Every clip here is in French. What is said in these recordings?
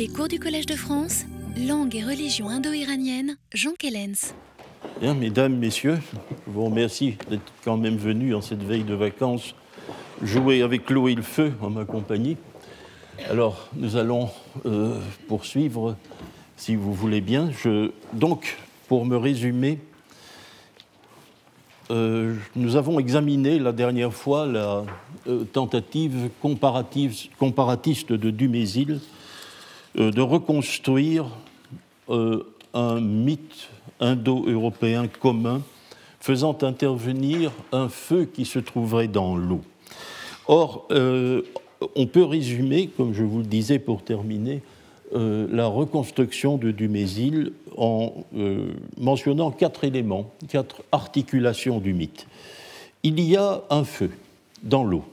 Les cours du Collège de France, langue et religion indo-iranienne, Jean Kellens. Mesdames, messieurs, je vous remercie d'être quand même venus en cette veille de vacances jouer avec l'eau et le feu en ma compagnie. Alors, nous allons euh, poursuivre, si vous voulez bien. Donc, pour me résumer, euh, nous avons examiné la dernière fois la euh, tentative comparatiste de Dumézil de reconstruire un mythe indo-européen commun faisant intervenir un feu qui se trouverait dans l'eau. Or, euh, on peut résumer, comme je vous le disais pour terminer, euh, la reconstruction de Dumézil en euh, mentionnant quatre éléments, quatre articulations du mythe. Il y a un feu dans l'eau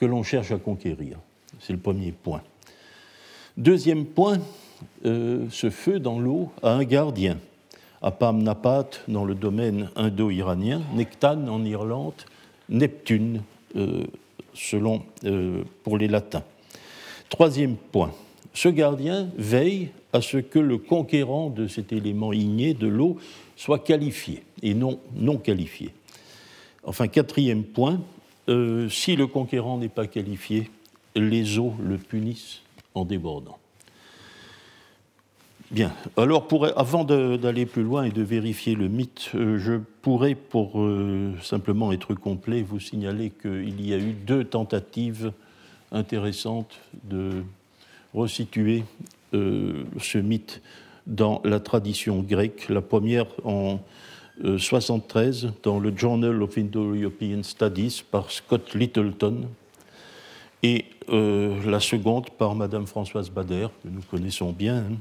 que l'on cherche à conquérir. C'est le premier point. Deuxième point, ce feu dans l'eau a un gardien. Apam-Napat dans le domaine indo-iranien, Nectan en Irlande, Neptune selon, euh, pour les latins. Troisième point, ce gardien veille à ce que le conquérant de cet élément igné de l'eau soit qualifié et non non qualifié. Enfin, quatrième point, euh, si le conquérant n'est pas qualifié, les eaux le punissent en débordant. Bien. Alors, avant d'aller plus loin et de vérifier le mythe, euh, je pourrais, pour euh, simplement être complet, vous signaler qu'il y a eu deux tentatives intéressantes de resituer euh, ce mythe dans la tradition grecque. La première en 73 dans le Journal of Indo-European Studies par Scott Littleton, et la seconde par Madame Françoise Bader, que nous connaissons bien, hein,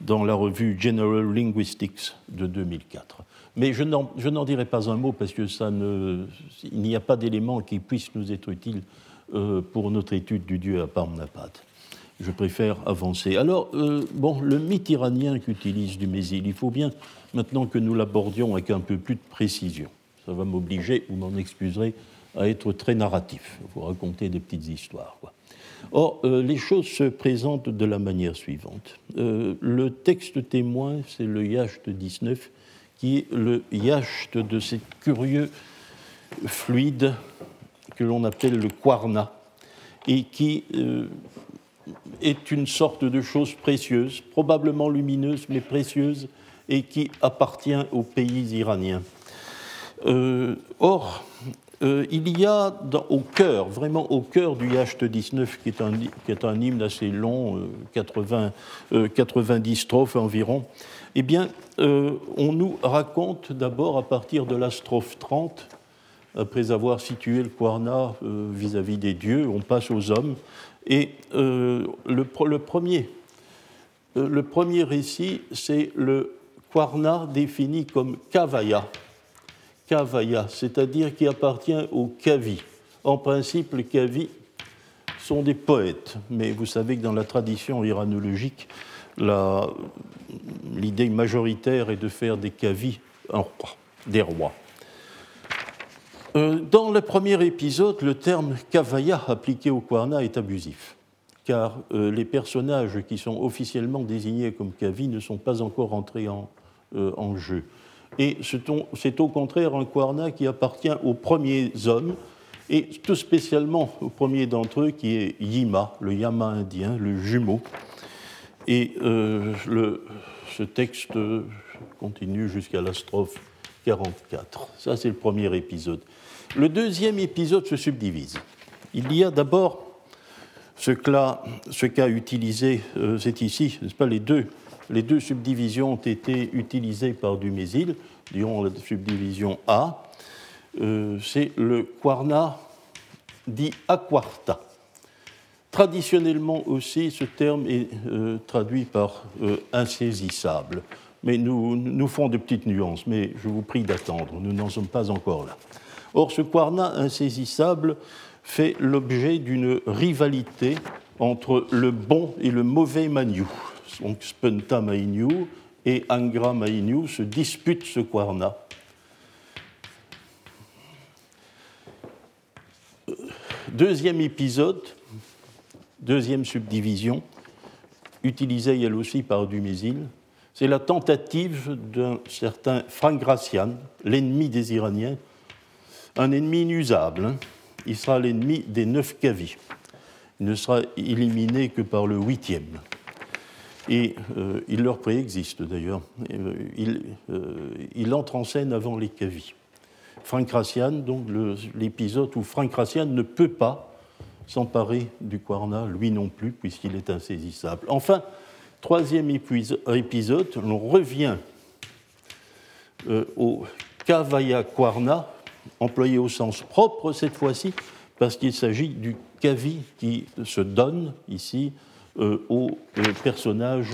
dans la revue General Linguistics de 2004. Mais je n'en dirai pas un mot parce que ça ne, il n'y a pas d'éléments qui puissent nous être utiles euh, pour notre étude du dieu Aparnapat. Je préfère avancer. Alors, euh, bon, le mythe iranien qu'utilise Dumézil, il faut bien maintenant que nous l'abordions avec un peu plus de précision. Ça va m'obliger, vous m'en excuserez, à être très narratif, vous raconter des petites histoires. Or, euh, les choses se présentent de la manière suivante. Euh, le texte témoin, c'est le Yacht 19, qui est le Yacht de ces curieux fluides que l'on appelle le Quarna, et qui euh, est une sorte de chose précieuse, probablement lumineuse, mais précieuse, et qui appartient aux pays iraniens. or, euh, il y a au cœur, vraiment au cœur du Yacht 19, qui est un, qui est un hymne assez long, 80, euh, 90 euh, strophes environ, eh bien, on nous raconte d'abord à partir de la strophe 30, après avoir situé le Kwarna vis-à-vis des dieux, on passe aux hommes, et le, premier, le premier récit, c'est le Kwarna défini comme Kavaya, Kavaya, c'est-à-dire qui appartient aux Kavi. En principe, les Kavi sont des poètes, mais vous savez que dans la tradition iranologique, l'idée majoritaire est de faire des Kavi des rois. Euh, dans le premier épisode, le terme Kavaya appliqué au Kwarna est abusif, car euh, les personnages qui sont officiellement désignés comme Kavi ne sont pas encore entrés en euh, jeu. Et c'est au contraire un Kwarna qui appartient aux premiers hommes, et tout spécialement au premier d'entre eux qui est Yima, le Yama indien, le jumeau. Et euh, ce texte continue jusqu'à la strophe 44. Ça, c'est le premier épisode. Le deuxième épisode se subdivise. Il y a d'abord ce qu'a utilisé, euh, c'est ici, n'est-ce pas, les deux les deux subdivisions ont été utilisées par Dumézil, disons la subdivision A. Euh, c'est le Quarna dit aquarta. Traditionnellement aussi, ce terme est euh, traduit par euh, insaisissable. Mais nous, nous font de petites nuances, mais je vous prie d'attendre, nous n'en sommes pas encore là. Or, ce Quarna insaisissable fait l'objet d'une rivalité entre le bon et le mauvais Maniou donc Spenta Maïniou et Angra Maïniou se disputent ce Kwarna. Deuxième épisode, deuxième subdivision, utilisée elle aussi par Dumézil, c'est la tentative d'un certain Frank Gracian, l'ennemi des Iraniens, un ennemi inusable. Hein. Il sera l'ennemi des neuf Kavis. Il ne sera éliminé que par le huitième. Et euh, il leur préexiste d'ailleurs. Euh, il, euh, il, entre en scène avant les Kavis. Frank Racian, donc l'épisode où Frank Racian ne peut pas s'emparer du Quarna, lui non plus, puisqu'il est insaisissable. Enfin, troisième épisode, l'on revient au Kavaya Quarna, employé au sens propre cette fois-ci, parce qu'il s'agit du Kavi qui se donne ici aux euh, personnages,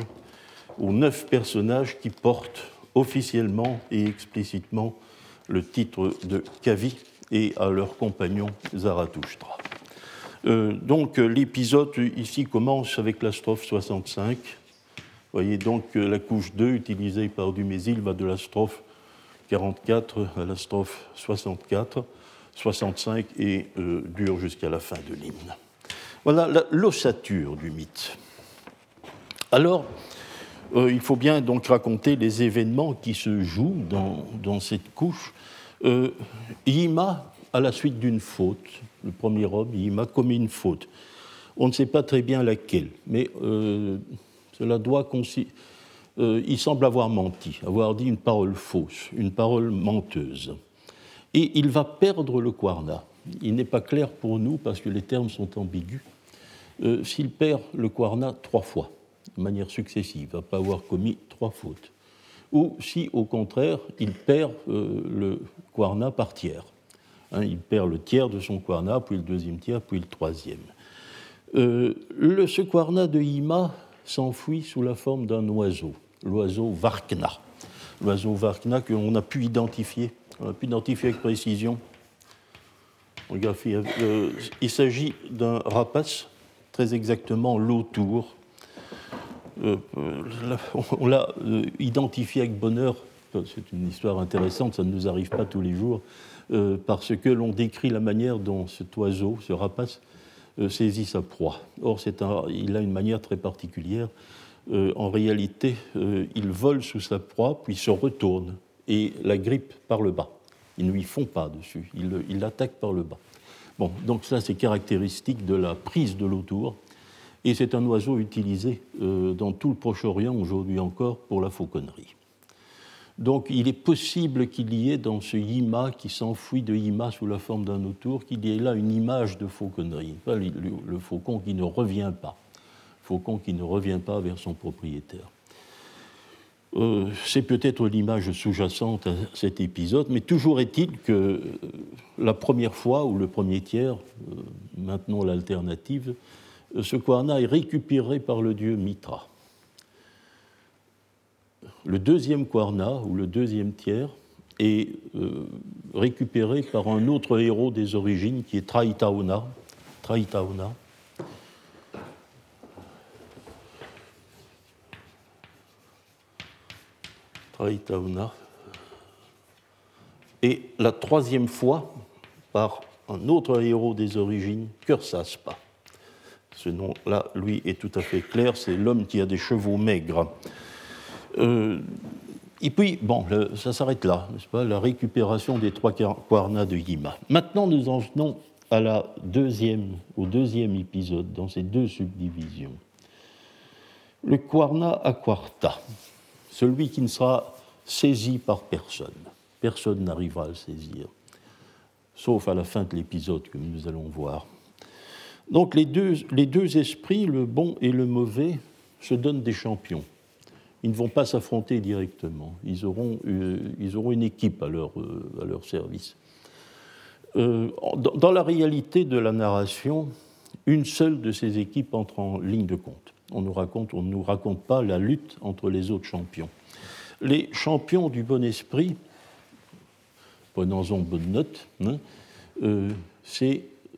aux neuf personnages qui portent officiellement et explicitement le titre de Kavi et à leur compagnon Zarathustra. Euh, donc l'épisode ici commence avec la strophe 65. Vous voyez donc la couche 2 utilisée par Dumézil va de la strophe 44 à la strophe 64, 65 et dure jusqu'à la fin de l'hymne. Voilà l'ossature du mythe. Alors, euh, il faut bien donc raconter les événements qui se jouent dans, cette couche. Euh, Yima, à la suite d'une faute, le premier homme, Yima commet une faute. On ne sait pas très bien laquelle, mais euh, cela doit il semble avoir menti, avoir dit une parole fausse, une parole menteuse. Et il va perdre le Kwarna. Il n'est pas clair pour nous, parce que les termes sont ambigus, euh, s'il perd le Kwarna trois fois, de manière successive, pas avoir commis trois fautes, ou si au contraire il perd euh, le Kwarna par tiers. Hein, il perd le tiers de son Kwarna, puis le deuxième tiers, puis le troisième. Euh, le, ce Kwarna de Hima s'enfuit sous la forme d'un oiseau, l'oiseau Varkna. L'oiseau Varkna qu'on a pu identifier, on a pu identifier avec précision. il s'agit d'un rapace très exactement l'autour. Euh, euh, on l'a euh, identifié avec bonheur, c'est une histoire intéressante, ça ne nous arrive pas tous les jours, parce que l'on décrit la manière dont cet oiseau, ce rapace, saisit sa proie. Or, un, il a une manière très particulière. en réalité, il vole sous sa proie, puis se retourne et la grippe par le bas. Il ne lui fond pas dessus, il l'attaque par le bas. Bon, donc ça, c'est caractéristique de la prise de l'autour. Et c'est un oiseau utilisé euh, dans tout le Proche-Orient aujourd'hui encore pour la fauconnerie. Donc il est possible qu'il y ait dans ce yima qui s'enfuit de yima sous la forme d'un autour, qu'il y ait là une image de fauconnerie, le, le, faucon qui ne revient pas, faucon qui ne revient pas vers son propriétaire. Euh, c'est peut-être l'image sous-jacente à cet épisode, mais toujours est-il que euh, la première fois, ou le premier tiers, euh, maintenant l'alternative, ce Kwarna est récupéré par le dieu Mitra. Le deuxième Kwarna, ou le deuxième tiers, est récupéré par un autre héros des origines qui est Traitaona. Et la troisième fois, par un autre héros des origines, Kursaspa. Ce nom-là, lui, est tout à fait clair, c'est l'homme qui a des chevaux maigres. Euh, et puis, bon, ça s'arrête là, n'est-ce pas La récupération des trois Kwarna de Yima. Maintenant, nous en venons à la deuxième, au deuxième épisode, dans ces deux subdivisions. Le Kwarna à Quarta celui qui ne sera saisi par personne. Personne n'arrivera à le saisir, sauf à la fin de l'épisode que nous allons voir. Donc les deux, esprits, le bon et le mauvais, se donnent des champions. Ils ne vont pas s'affronter directement. Ils auront, euh, une équipe à leur, euh, service. Euh, dans la réalité de la narration, une seule de ces équipes entre en ligne de compte. On ne raconte, on nous raconte pas la lutte entre les autres champions. Les champions du bon esprit, prenons-en bonne note, hein, euh,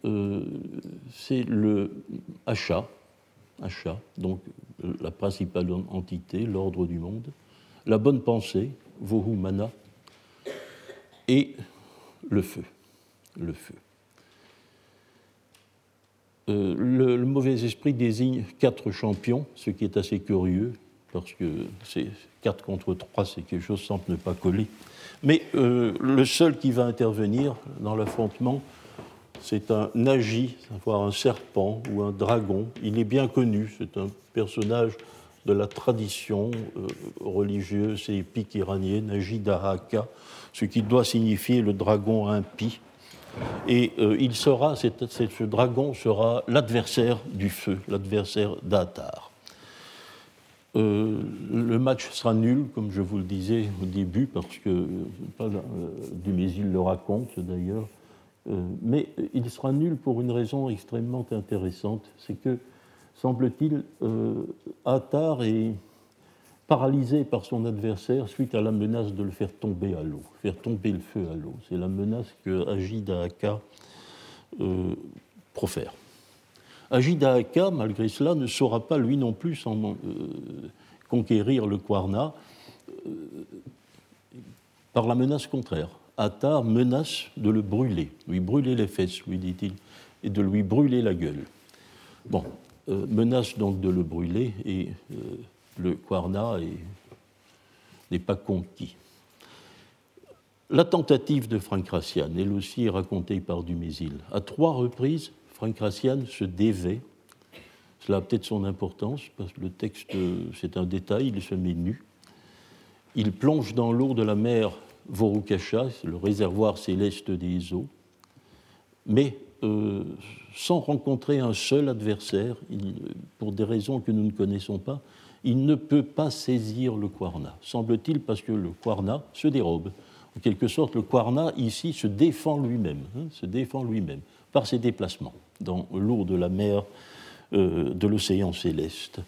euh, c'est le achat, donc la principale entité, l'ordre du monde, la bonne pensée, Vohu Mana, et le feu. Le feu. Le, le, mauvais esprit désigne quatre champions, ce qui est assez curieux, parce que c'est 4 contre 3, c'est quelque chose semble ne pas coller. Mais le seul qui va intervenir dans l'affrontement, c'est un nagi, voire un serpent ou un dragon. Il est bien connu, c'est un personnage de la tradition euh, religieuse et épique iranienne, Nagi Dahaka, ce qui doit signifier le dragon impie. Et euh, il sera, ce dragon sera l'adversaire du feu, l'adversaire d'Atar. Euh, le match sera nul, comme je vous le disais au début, parce que pas, Dumézil le raconte d'ailleurs. Euh, mais il sera nul pour une raison extrêmement intéressante, c'est que, semble-t-il, euh, Attar est paralysé par son adversaire suite à la menace de le faire tomber à l'eau, faire tomber le feu à l'eau. C'est la menace que Agida Aka euh, profère. Agida Aka, malgré cela, ne saura pas lui non plus en, conquérir le Kwarna par la menace contraire. Attar menace de le brûler, lui brûler les fesses, lui dit-il, et de lui brûler la gueule. Bon, euh, menace donc de le brûler, et euh, le Kwarna n'est pas conquis. La tentative de Frank Rassian, elle aussi est racontée par Dumézil. À trois reprises, Frank Rassian se dévait. Cela a peut-être son importance, parce que le texte, c'est un détail, il se met nu. Il plonge dans l'eau de la mer Vorukasha, le réservoir céleste des eaux, mais euh, sans rencontrer un seul adversaire, pour des raisons que nous ne connaissons pas, il ne peut pas saisir le Kwarna. Semble-t-il parce que le Kwarna se dérobe. En quelque sorte, le Kwarna ici se défend lui-même, hein, se défend lui-même par ses déplacements dans l'eau de la mer euh, de l'océan céleste.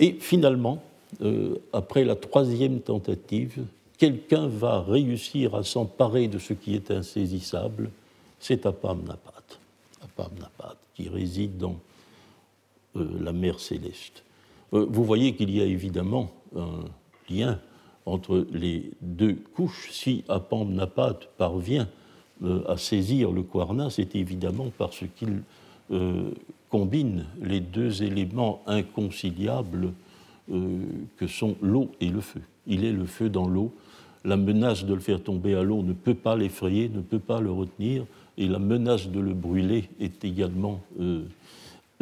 Et finalement, euh, après la troisième tentative, quelqu'un va réussir à s'emparer de ce qui est insaisissable, c'est Apamnapat, Apamnapat, qui réside dans euh, la mer céleste. Euh, vous voyez qu'il y a évidemment un lien entre les deux couches. Si Apamnapat parvient euh, à saisir le Kwarna, c'est évidemment parce qu'il combine les deux éléments inconciliables que sont l'eau et le feu. Il est le feu dans l'eau la menace de le faire tomber à l'eau ne peut pas l'effrayer, ne peut pas le retenir, et la menace de le brûler est également euh,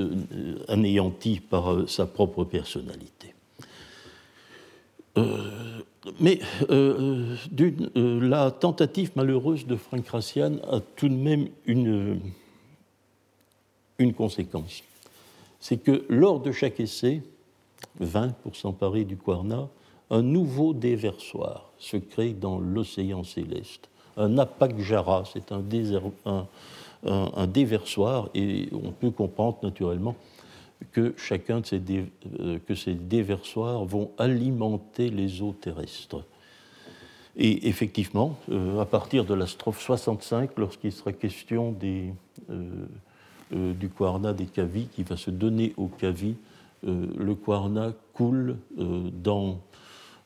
euh, anéantie par euh, sa propre personnalité. mais la tentative malheureuse de Frank Rassian a tout de même une, une conséquence. C'est que lors de chaque essai, 20 pour s'emparer du Quarna, un nouveau déversoir se crée dans l'océan céleste. Un apagjara, c'est un, un, déversoir, et on peut comprendre naturellement que chacun de ces, euh, que ces déversoirs vont alimenter les eaux terrestres. Et effectivement, euh, à partir de la strophe 65, lorsqu'il sera question euh, du Kwarna des Kavis, qui va se donner aux Kavis, le Kwarna coule dans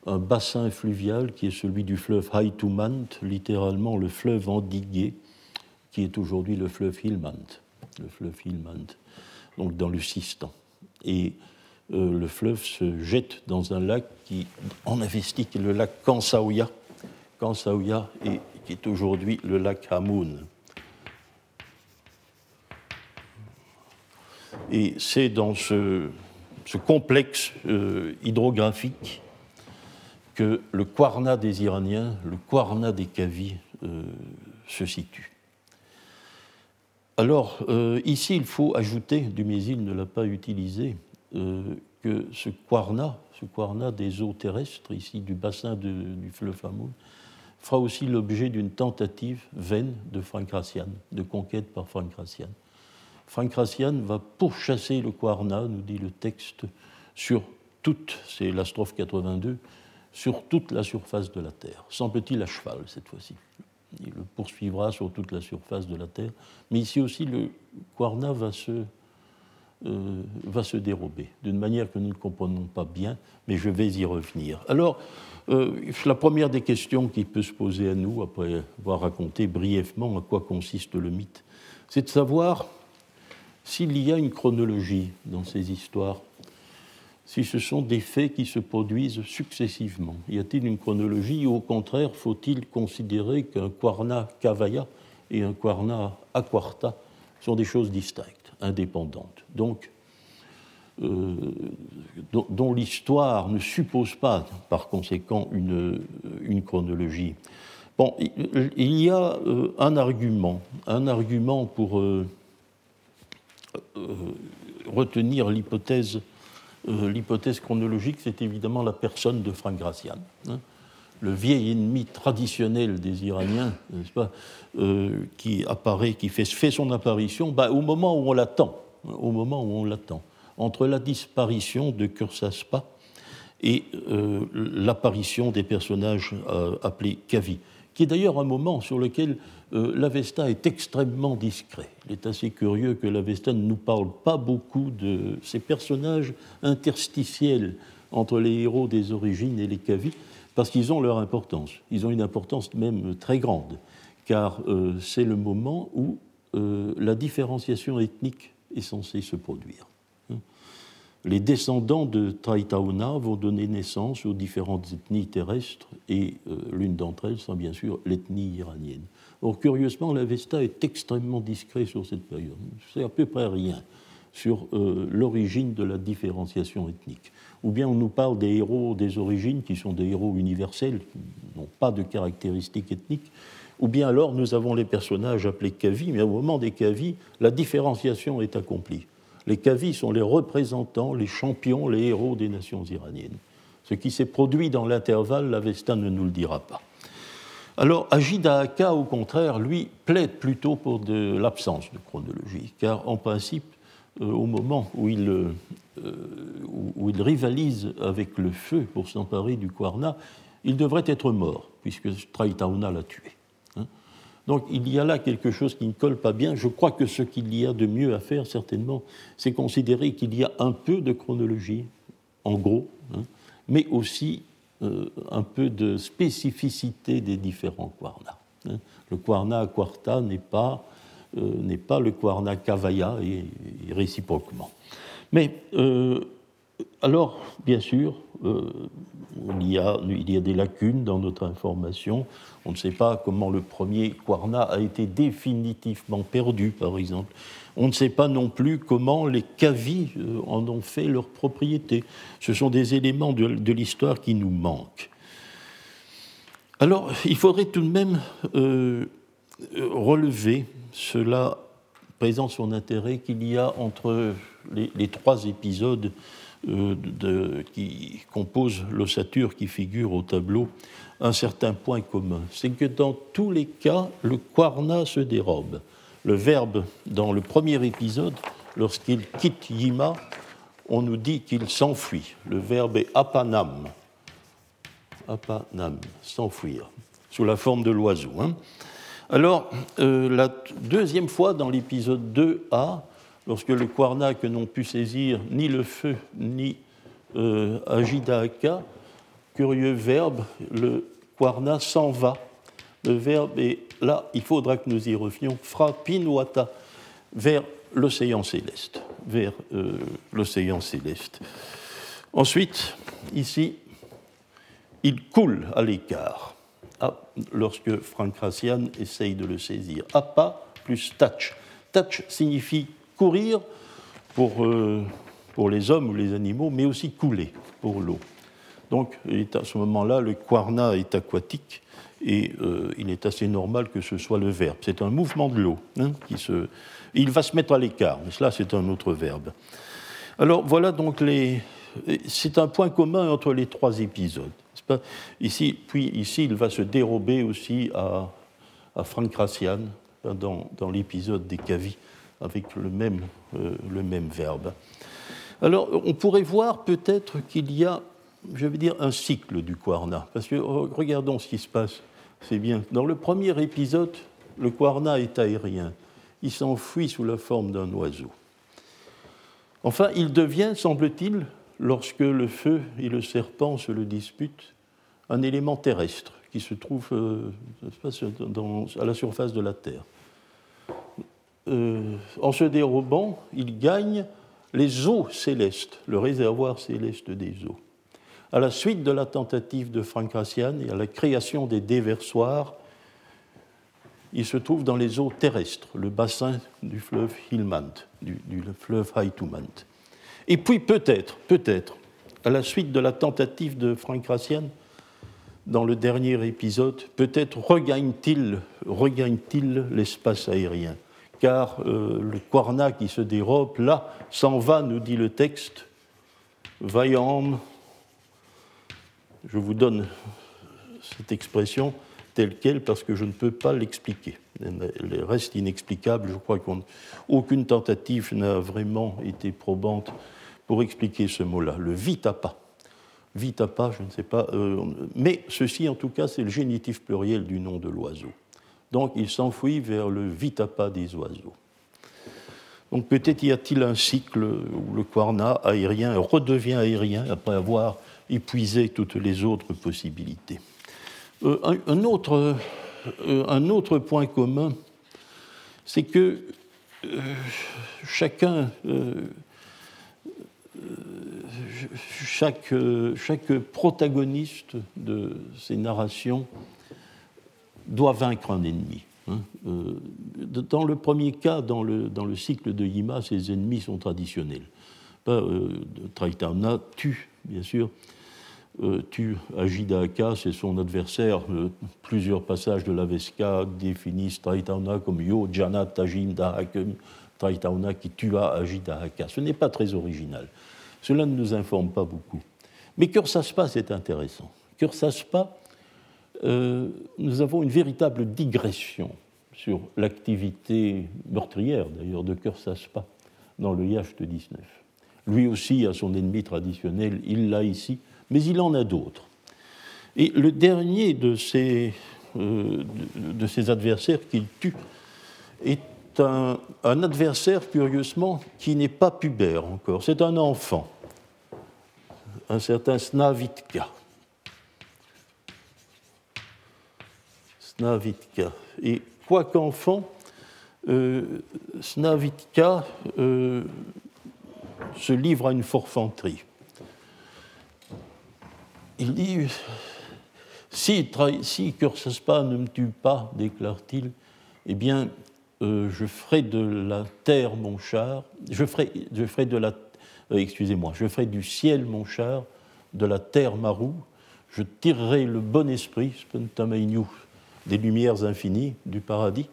un bassin fluvial qui est celui du fleuve Haitumant, littéralement le fleuve endigué, qui est aujourd'hui le fleuve Hilmand, le fleuve Hilmand, donc dans le Sistan. Et euh, le fleuve se jette dans un lac qui en investit, qui est le lac Kansaouya, Kansaouya et qui est aujourd'hui le lac Hamoun. Et c'est dans ce, complexe euh, hydrographique que le Kwarna des Iraniens, le Kwarna des Kavis euh, se situe. Alors, euh, ici, il faut ajouter, Dumézil ne l'a pas utilisé, euh, que ce Kwarna, ce Kwarna des eaux terrestres, ici du bassin du fleuve Hamoun, fera aussi l'objet d'une tentative vaine de Frank Rassian, de conquête par Frank Rassian. Frank Rassian va pourchasser le Kwarna, nous dit le texte, sur toute, c'est la strophe 82, sur toute la surface de la Terre, semble-t-il à cheval cette fois-ci. Il le poursuivra sur toute la surface de la Terre, mais ici aussi le Quarna va se, euh, va se dérober d'une manière que nous ne comprenons pas bien, mais je vais y revenir. Alors, euh, la première des questions qui peut se poser à nous, après avoir raconté brièvement à quoi consiste le mythe, c'est de savoir s'il y a une chronologie dans ces histoires, si ce sont des faits qui se produisent successivement. Y a-t-il une chronologie ou au contraire faut-il considérer qu'un Quarna Kavaya et un Quarna Aquarta sont des choses distinctes, indépendantes? Donc, euh, dont, l'histoire ne suppose pas, par conséquent, une, chronologie. Bon, il y a euh, un argument, un argument pour euh, retenir l'hypothèse, l'hypothèse chronologique, c'est évidemment la personne de Frank Gracian. Hein. le vieil ennemi traditionnel des Iraniens, pas, qui apparaît, qui fait, son apparition bah, au moment où on l'attend, au moment où on l'attend entre la disparition de Kursaspa et euh, l'apparition des personnages euh, appelés Kavi, qui est d'ailleurs un moment sur lequel euh, l'Avesta est extrêmement discret. Il est assez curieux que l'Avesta ne nous parle pas beaucoup de ces personnages interstitiels entre les héros des origines et les Kavi, parce qu'ils ont leur importance. Ils ont une importance même très grande, car c'est le moment où la différenciation ethnique est censée se produire les descendants de Traitauna vont donner naissance aux différentes ethnies terrestres et euh, l'une d'entre elles sera bien sûr l'ethnie iranienne. Or, curieusement, l'Avesta est extrêmement discret sur cette période. C'est à peu près rien sur euh, l'origine de la différenciation ethnique. Ou bien on nous parle des héros des origines qui sont des héros universels, qui n'ont pas de caractéristiques ethniques, ou bien alors nous avons les personnages appelés Kavi, mais au moment des Kavi, la différenciation est accomplie. Les Kavis sont les représentants, les champions, les héros des nations iraniennes. Ce qui s'est produit dans l'intervalle, l'Avesta ne nous le dira pas. Alors, Ajida Aka, au contraire, lui, plaide plutôt pour l'absence de chronologie, car en principe, euh, au moment où il, euh, où il, rivalise avec le feu pour s'emparer du Kwarna, il devrait être mort, puisque Traitauna l'a tué. Donc il y a là quelque chose qui ne colle pas bien. Je crois que ce qu'il y a de mieux à faire, certainement, c'est considérer qu'il y a un peu de chronologie, en gros, hein, mais aussi euh, un peu de spécificité des différents Kwarna. Hein. Le Kwarna Quarta n'est pas, euh, pas le Kwarna Kavaya, et, réciproquement. Mais euh, alors, bien sûr, il y, a, il, y a, des lacunes dans notre information. On ne sait pas comment le premier Quarna a été définitivement perdu, par exemple. On ne sait pas non plus comment les Kavis euh, en ont fait leur propriété. Ce sont des éléments de, l'histoire qui nous manquent. Alors, il faudrait tout de même euh, relever, cela présente son intérêt, qu'il y a entre les trois épisodes euh, qui compose l'ossature qui figure au tableau un certain point commun. C'est que dans tous les cas, le Kwarna se dérobe. Le verbe, dans le premier épisode, lorsqu'il quitte Yima, on nous dit qu'il s'enfuit. Le verbe est apanam. Apanam, s'enfuir, sous la forme de l'oiseau. Hein. Alors, euh, la deuxième fois dans l'épisode 2a, lorsque le Kwarnak n'ont pu saisir ni le feu ni euh, curieux verbe, le Kwarna s'en va. Le verbe est là, il faudra que nous y revenions, frappinwata, vers l'océan céleste, vers euh, l'océan céleste. Ensuite, ici, il coule à l'écart, ah, lorsque Frank Rassian essaye de le saisir. Appa plus touch. Touch signifie courir pour, euh, pour les hommes ou les animaux, mais aussi couler pour l'eau. Donc à ce moment-là, le quarna est aquatique et euh, il est assez normal que ce soit le verbe. C'est un mouvement de l'eau hein, qui se. Il va se mettre à l'écart, mais cela c'est un autre verbe. Alors voilà donc les. C'est un point commun entre les trois épisodes. Ici, puis ici, il va se dérober aussi à, à Frank Rassian dans, dans l'épisode des Cavis avec le même, euh, le même verbe. Alors, on pourrait voir peut-être qu'il y a, je vais dire, un cycle du Kwarna, parce que regardons ce qui se passe. C'est bien. Dans le premier épisode, le Kwarna est aérien. Il s'enfuit sous la forme d'un oiseau. Enfin, il devient, semble-t-il, lorsque le feu et le serpent se le disputent, un élément terrestre qui se trouve euh, à la surface de la Terre. En se dérobant, il gagne les eaux célestes, le réservoir céleste des eaux. À la suite de la tentative de Frank Rassian et à la création des déversoirs, il se trouve dans les eaux terrestres, le bassin du fleuve Hilmand, du, fleuve Haitumand. Et puis peut-être, peut-être, à la suite de la tentative de Frank Rassian, dans le dernier épisode, peut-être regagne-t-il regagne l'espace aérien, car euh, le Quarna qui se dérobe là s'en va, nous dit le texte, vaillant. Je vous donne cette expression telle qu'elle parce que je ne peux pas l'expliquer. Elle reste inexplicable. Je crois qu'aucune tentative n'a vraiment été probante pour expliquer ce mot-là, le vitapa. Vitapa, je ne sais pas, euh, mais ceci en tout cas, c'est le génitif pluriel du nom de l'oiseau. Donc il s'enfuit vers le vitapa des oiseaux. Donc peut-être y a-t-il un cycle où le quarna aérien redevient aérien après avoir épuisé toutes les autres possibilités. Euh, un, autre, euh, un, autre, point commun, c'est que chacun chaque, chaque, protagoniste de ces narrations doit vaincre un ennemi. Hein. Euh, dans le premier cas, dans le, dans le cycle de Yima, ses ennemis sont traditionnels. Traitana tue, bien sûr, euh, tue Ajidaka, c'est son adversaire. plusieurs passages de l'Avesca définissent Traitana comme Yo Janat Tajim Dahakem, qui tua Ajidaka. Ce n'est pas très original. Cela ne nous informe pas beaucoup. Mais Kursaspa, c'est intéressant. Kursaspa, euh, nous avons une véritable digression sur l'activité meurtrière, d'ailleurs, de Kursaspa dans le Yacht 19. Lui aussi a son ennemi traditionnel, il l'a ici, mais il en a d'autres. Et le dernier de ses, euh, de, adversaires qu'il tue est un, un adversaire, curieusement, qui n'est pas pubère encore, c'est un enfant un certain Snavitka. Snavitka. Et quoi qu'enfant, euh, Snavitka euh, se livre à une forfanterie. Il dit Si, si ne me tue pas, déclare-t-il, eh bien, euh, je ferai de la terre mon char, je ferai, je ferai de la excusez-moi, je ferai du ciel mon char, de la terre ma roue, je tirerai le bon esprit, des lumières infinies du paradis,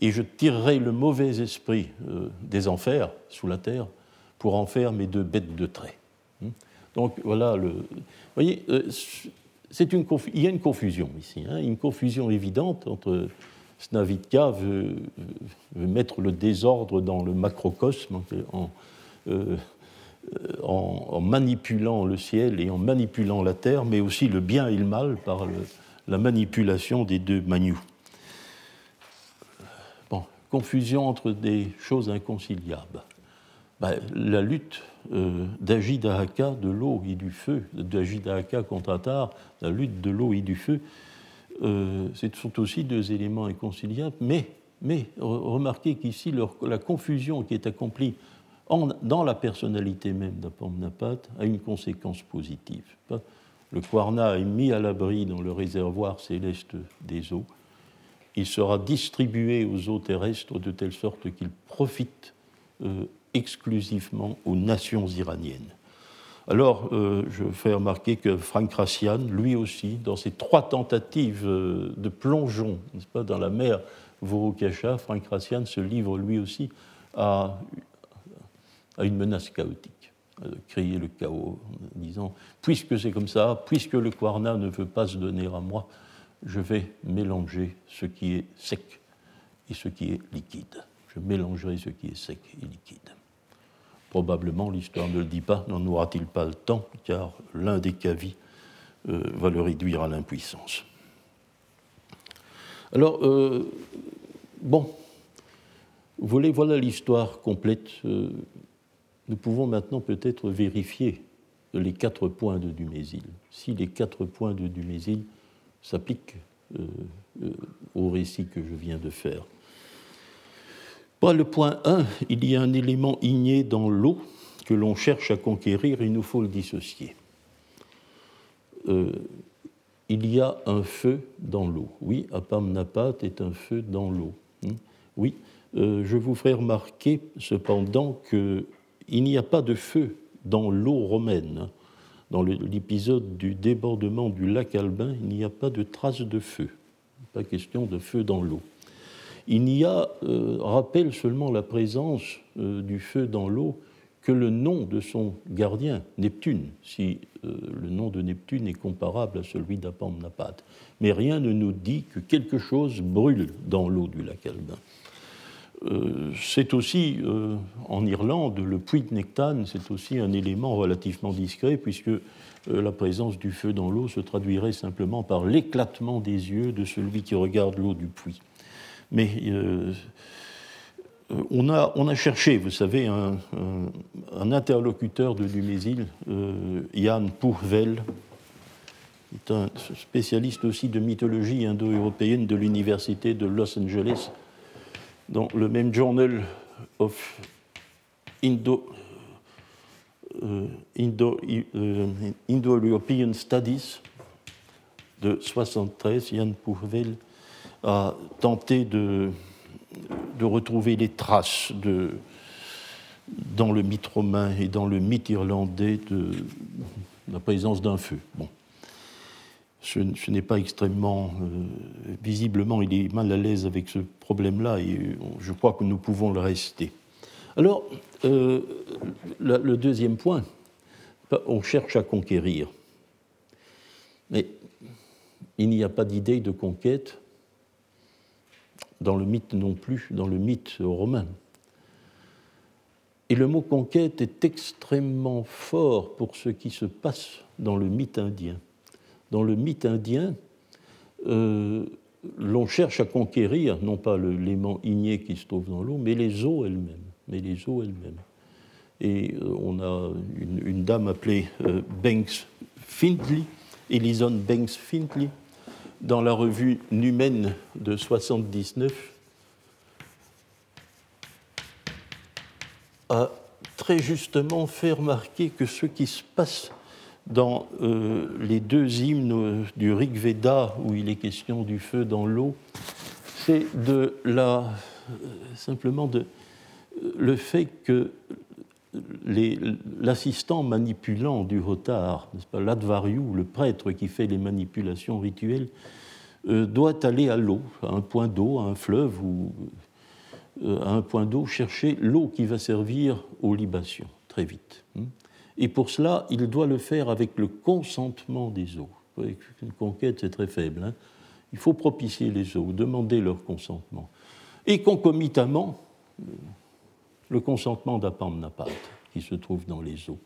et je tirerai le mauvais esprit euh, des enfers sous la terre pour en faire mes deux bêtes de trait. Hmm. Donc voilà, le, vous voyez, euh, une, il y a une confusion ici, hein, une confusion évidente entre Snavitka veut, mettre le désordre dans le macrocosme en, euh, en, manipulant le ciel et en manipulant la terre, mais aussi le bien et le mal par la manipulation des deux manious. Bon, confusion entre des choses inconciliables. Ben, la lutte euh, d'Ajidahaka, de l'eau et du feu, d'Ajidahaka contre Atar, la lutte de l'eau et du feu, euh, ce sont aussi deux éléments inconciliables, mais, mais remarquez qu'ici, la confusion qui est accomplie dans la personnalité même d'Apamnapat a une conséquence positive. Le Kwarna est mis à l'abri dans le réservoir céleste des eaux. Il sera distribué aux eaux terrestres de telle sorte qu'il profite euh, exclusivement aux nations iraniennes. Alors, euh, je fais remarquer que Frank Rassian, lui aussi, dans ses trois tentatives euh, de plongeon pas, dans la mer Vorokasha, Frank Rassian se livre lui aussi à une menace chaotique, euh, créer le chaos, en disant puisque c'est comme ça, puisque le Kwarna ne veut pas se donner à moi, je vais mélanger ce qui est sec et ce qui est liquide. Je mélangerai ce qui est sec et liquide. Probablement, l'histoire ne le dit pas, n'en aura-t-il pas le temps, car l'un des cavis euh, va le réduire à l'impuissance. Alors, euh, bon, voilà l'histoire complète nous pouvons maintenant peut-être vérifier les quatre points de Dumézil. Si les quatre points de Dumézil s'appliquent euh, euh, au récit que je viens de faire. Pour le point 1, il y a un élément igné dans l'eau que l'on cherche à conquérir, il nous faut le dissocier. Euh, il y a un feu dans l'eau. Oui, Apamnapat est un feu dans l'eau. Hmm? Oui, je vous ferai remarquer cependant qu'il n'y a pas de feu dans l'eau romaine. Dans l'épisode du débordement du lac Albin, il n'y a pas de trace de feu. Pas question de feu dans l'eau. Il n'y a, euh, rappelle seulement la présence euh, du feu dans l'eau que le nom de son gardien, Neptune, si euh, le nom de Neptune est comparable à celui d'Apamnapat. Mais rien ne nous dit que quelque chose brûle dans l'eau du lac Albin. Euh, c'est aussi, euh, en Irlande, le puits de Nectane, c'est aussi un élément relativement discret, puisque la présence du feu dans l'eau se traduirait simplement par l'éclatement des yeux de celui qui regarde l'eau du puits. Mais euh, on a, cherché, vous savez, un, interlocuteur de Dumézil, euh, Jan Pourvel, est un spécialiste aussi de mythologie indo-européenne de l'Université de Los Angeles, dans le même Journal of Indo, euh, european Studies de 73, Jan Pourvel a tenté de de retrouver les traces de, dans le mythe romain et dans le mythe irlandais de la présence d'un feu. Bon. Ce, n'est pas extrêmement. Euh, visiblement, il est mal à l'aise avec ce problème-là et je crois que nous pouvons le rester. Alors, euh, le deuxième point, on cherche à conquérir. Mais il n'y a pas d'idée de conquête dans le mythe non plus, dans le mythe romain. Et le mot conquête est extrêmement fort pour ce qui se passe dans le mythe indien. Dans le mythe indien, euh, l'on cherche à conquérir non pas l'aimant igné qui se trouve dans l'eau, mais les eaux elles-mêmes. Mais les eaux elles-mêmes. Et euh, on a une, dame appelée euh, Banks Findley, Elison Banks Findley, dans la revue Numen de 79 a très justement fait remarquer que ce qui se passe dans euh, les deux hymnes du Rig Veda, où il est question du feu dans l'eau, c'est de la, simplement de, le fait que l'assistant manipulant du retard, l'advariou, le prêtre qui fait les manipulations rituelles, euh, doit aller à l'eau, à un point d'eau, à un fleuve ou euh, à un point d'eau, chercher l'eau qui va servir aux libations, très vite. Hein. Et pour cela, il doit le faire avec le consentement des eaux. Une conquête, c'est très faible. Hein. Il faut propicier les eaux, demander leur consentement. Et concomitamment, le consentement d'Apamnapat, qui se trouve dans les eaux.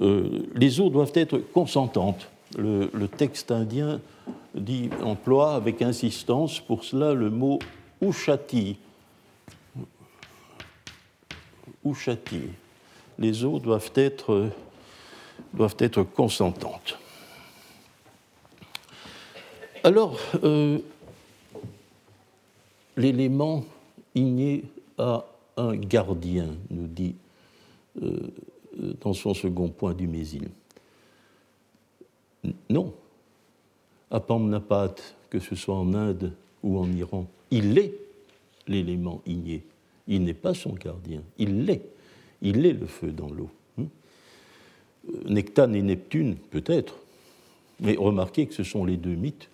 Euh, les eaux doivent être consentantes. Le, texte indien dit, emploie avec insistance pour cela le mot ushati. Ushati. Les eaux doivent être, doivent être consentantes. Alors, euh, l'élément igné a un gardien, nous dit euh, dans son second point du Mésil. Non. Apamnapat, que ce soit en Inde ou en Iran, il est l'élément igné. Il n'est pas son gardien, il l'est. Il est le feu dans l'eau. Hmm. Nectane et Neptune, peut-être, mais remarquez que ce sont les deux mythes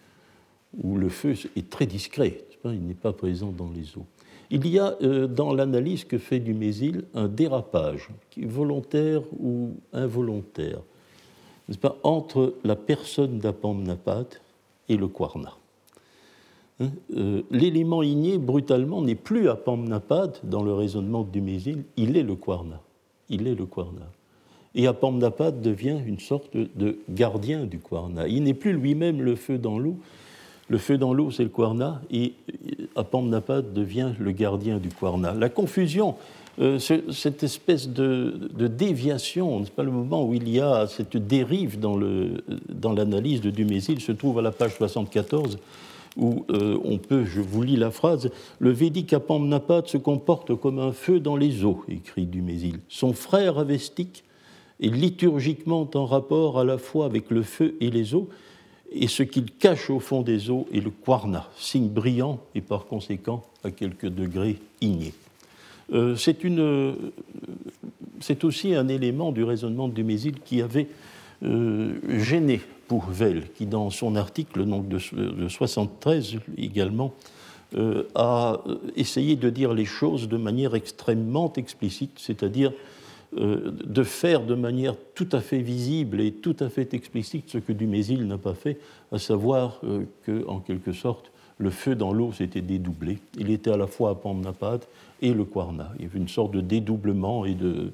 où le feu est très discret, il n'est pas présent dans les eaux. Il y a euh, dans l'analyse que fait Dumézil un dérapage, volontaire ou involontaire, entre la personne d'Apamnapat et le Kwarna. Hein, euh, l'élément igné, brutalement, n'est plus Apamnapat dans le raisonnement de Dumézil, il est le Kwarna. Il est le Kwarna. Et Apamnapat devient une sorte de gardien du Kwarna. Il n'est plus lui-même le feu dans l'eau, le feu dans l'eau, c'est le Kwarna, et Apamnapat devient le gardien du Kwarna. La confusion, euh, cette espèce de, déviation, n'est pas le moment où il y a cette dérive dans l'analyse de Dumézil, se trouve à la page 74, où euh, on peut, je vous lis la phrase, le Védique Apamnapat se comporte comme un feu dans les eaux, écrit Dumézil. Son frère avestique est liturgiquement en rapport à la fois avec le feu et les eaux, et ce qu'il cache au fond des eaux est le kwarna, signe brillant et par conséquent à quelques degrés igné. Euh, c'est aussi un élément du raisonnement de Dumézil qui avait euh, gêné pour Vell, qui dans son article donc de, 73 également euh, a essayé de dire les choses de manière extrêmement explicite, c'est-à-dire euh, de faire de manière tout à fait visible et tout à fait explicite ce que Dumézil n'a pas fait, à savoir que, en quelque sorte, le feu dans l'eau s'était dédoublé. Il était à la fois à Pamnapat et le Kwarna. Il y avait une sorte de dédoublement et de,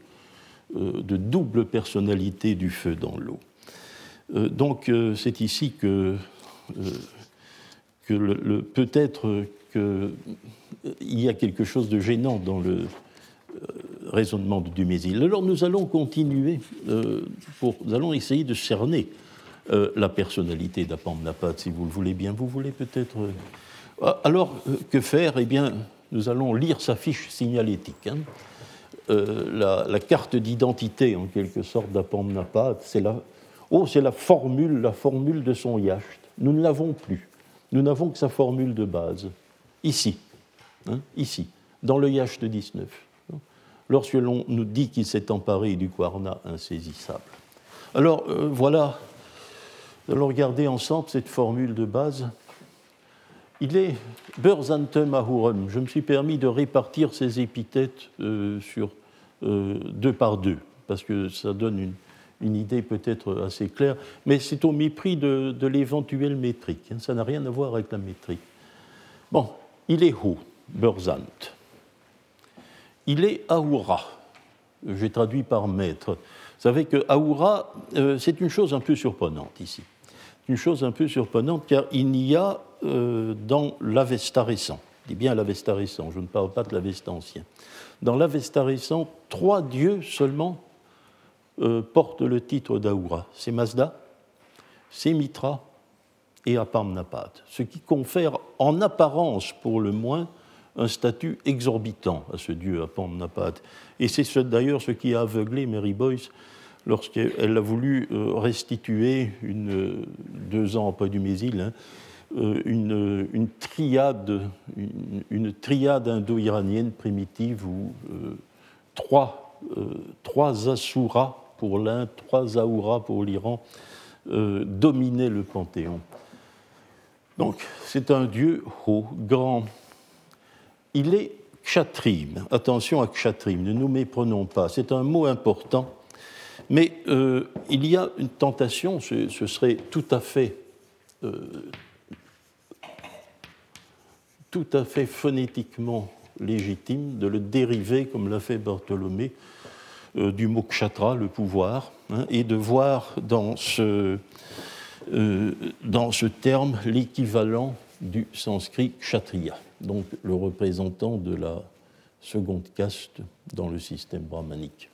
de double personnalité du feu dans l'eau. Euh, donc euh, c'est ici que, euh, peut-être qu'il y a quelque chose de gênant dans le raisonnement de Dumézil. Alors nous allons continuer, pour, nous allons essayer de cerner la personnalité d'Apamnapat, si vous le voulez bien. Vous voulez peut-être... Alors, que faire? Eh bien, nous allons lire sa fiche signalétique. Hein. La, la, carte d'identité, en quelque sorte, d'Apamnapat, c'est la, Oh, c'est la formule, la formule de son yacht. Nous ne l'avons plus. Nous n'avons que sa formule de base. Ici, hein, ici, dans le yacht 19. Lorsque l'on nous dit qu'il s'est emparé du Kwarna insaisissable. Alors euh, voilà, allons regarder ensemble cette formule de base. Il est Burzantem Ahurem. Je me suis permis de répartir ces épithètes euh, sur euh, deux par deux, parce que ça donne une, une idée peut-être assez claire, mais c'est au mépris de, l'éventuelle métrique. Hein. ça n'a rien à voir avec la métrique. Bon, il est Hu, Burzant. Il est Ahura. J'ai traduit par maître. Vous savez que Ahura, euh, c'est une chose un peu surprenante ici. Une chose un peu surprenante car il n'y a euh, dans l'Avesta récent, je dis bien l'Avesta récent, je ne parle pas de l'Avesta ancien, dans l'Avesta récent, trois dieux seulement euh, porte le titre d'Aura. C'est Mazda, c'est Mitra et Apamnapat, ce qui confère en apparence, pour le moins, un statut exorbitant à ce dieu Apamnapat. Et c'est d'ailleurs ce qui a aveuglé Mary Boyce lorsqu'elle a voulu euh, restituer, deux ans après du Mésil, hein, une, une, triade, une, triade indo-iranienne primitive où trois, trois asuras pour l'Inde, trois Aouras pour l'Iran, euh, dominaient le panthéon. Donc, c'est un dieu haut, grand. Il est kshatrim. Attention à kshatrim, ne nous méprenons pas. C'est un mot important. Mais euh, il y a une tentation, ce, serait tout à fait, euh, tout à fait phonétiquement légitime de le dériver, comme l'a fait Bartholomé, euh, du mot kshatra, le pouvoir, hein, et de voir dans ce, euh, dans ce terme l'équivalent du sanskrit kshatriya, donc le représentant de la seconde caste dans le système brahmanique.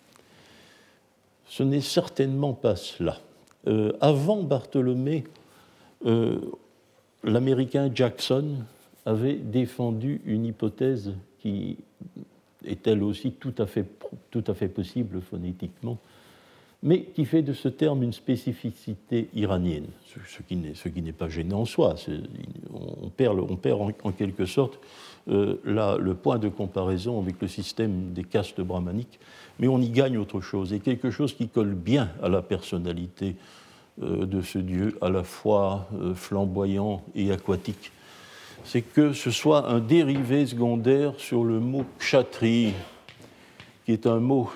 Ce n'est certainement pas cela. Euh, avant Bartholomé, l'Américain Jackson avait défendu une hypothèse qui est elle aussi tout à fait, possible phonétiquement, mais qui fait de ce terme une spécificité iranienne, ce, qui n'est pas gênant en soi. On perd, on en, quelque sorte euh, le point de comparaison avec le système des castes brahmaniques, mais on y gagne autre chose, et quelque chose qui colle bien à la personnalité euh, de ce dieu, à la fois euh, flamboyant et aquatique c'est que ce soit un dérivé secondaire sur le mot kshatri, qui est un mot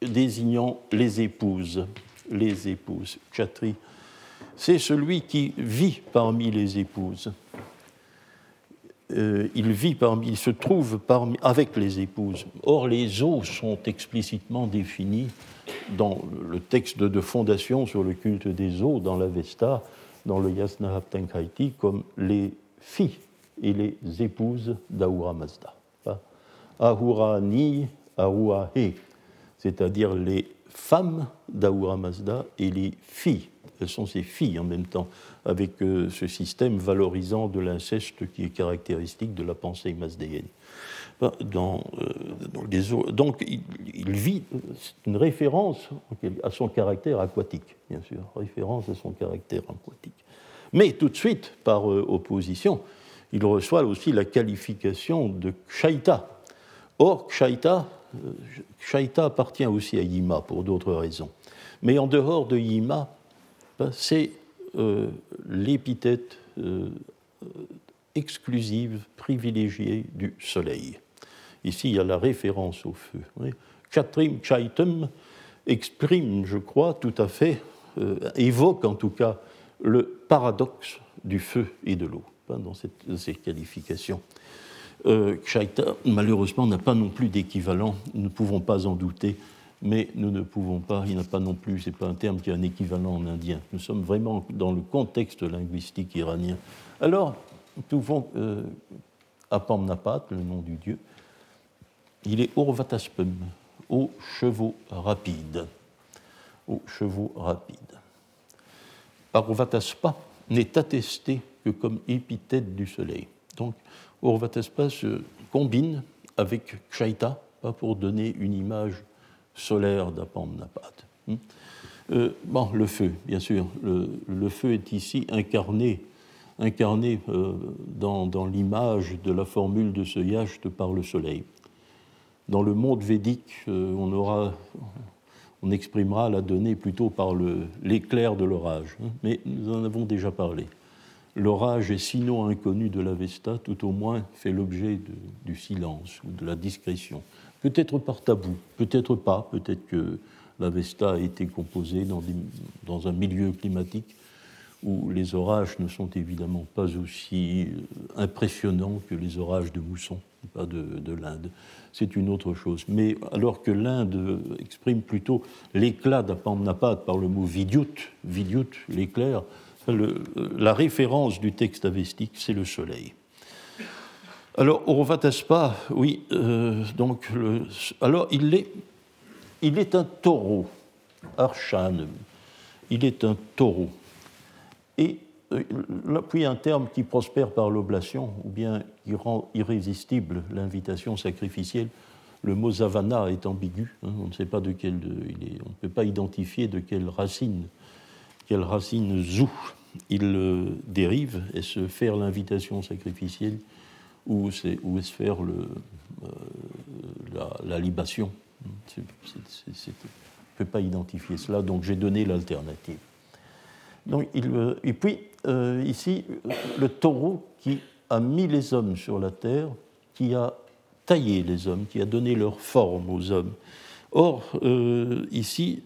désignant les épouses. Les épouses, kshatri. C'est celui qui vit parmi les épouses. Euh, il vit parmi, il se trouve parmi, avec les épouses. Or, les eaux sont explicitement définies dans le texte de fondation sur le culte des eaux, dans l'Avesta, dans le Yasnahaptenkaiti comme les filles et les épouses d'Ahura Mazda. Ahura Ni, Ahura He, c'est-à-dire les femmes d'Ahura Mazda et les filles elles sont ses filles en même temps, avec ce système valorisant de l'inceste qui est caractéristique de la pensée masdéenne. Dans, donc il, vit, c'est une référence à son caractère aquatique, bien sûr, référence à son caractère aquatique. Mais tout de suite, par opposition, il reçoit aussi la qualification de Kshaita. Or, Kshaita, Kshaita appartient aussi à Yima pour d'autres raisons. Mais en dehors de Yima, ben, c'est euh, l'épithète euh, exclusive, privilégiée du soleil. Ici, il y a la référence au feu. Chatrim Chaitum exprime, je crois, tout à fait, euh, évoque en tout cas le paradoxe du feu et de l'eau dans cette, ces qualifications. Euh, malheureusement, n'a pas non plus d'équivalent, nous ne pouvons pas en douter, mais nous ne pouvons pas, il n'a pas non plus, ce n'est pas un terme qui a un équivalent en indien. Nous sommes vraiment dans le contexte linguistique iranien. Alors, nous pouvons, euh, Apamnapat, le nom du dieu, il est Urvataspem, aux chevaux rapides. Aux chevaux rapides. N'est attesté que comme épithète du soleil. Donc, Urvataspa se combine avec Kshaita, pas pour donner une image solaire d'Apamnapat. Hmm. Euh, bon, le feu, bien sûr. Le, feu est ici incarné, incarné euh, dans, l'image de la formule de ce yacht par le soleil. Dans le monde védique, euh, on, exprimera la donnée plutôt par l'éclair de l'orage, hein. mais nous en avons déjà parlé l'orage est sinon inconnu de l'Avesta, tout au moins fait l'objet du silence ou de la discrétion. Peut-être par tabou, peut-être pas, peut-être que l'Avesta a été composée dans, un milieu climatique où les orages ne sont évidemment pas aussi euh, impressionnants que les orages de mousson, pas de, l'Inde. C'est une autre chose. Mais alors que l'Inde exprime plutôt l'éclat d'Apamnapat par le mot vidyut, vidyut, l'éclair, la référence du texte avestique, c'est le soleil. Alors, Urvataspa, oui, euh, donc, alors il est, il est un taureau, Arshan, il est un taureau. Et euh, puis un terme qui prospère par l'oblation, ou bien qui rend irrésistible l'invitation sacrificielle. Le mot zavana est ambigu, hein, on ne sait pas de quel, il est, on ne peut pas identifier de quelle racine quelle racine zou il dérive et se faire l'invitation sacrificielle ou, est, ou est-ce faire euh, la, libation? On ne peut pas identifier cela, donc j'ai donné l'alternative. Donc, euh, et puis, euh, ici, le taureau qui a mis les hommes sur la terre, qui a taillé les hommes, qui a donné leur forme aux hommes. Or, ici,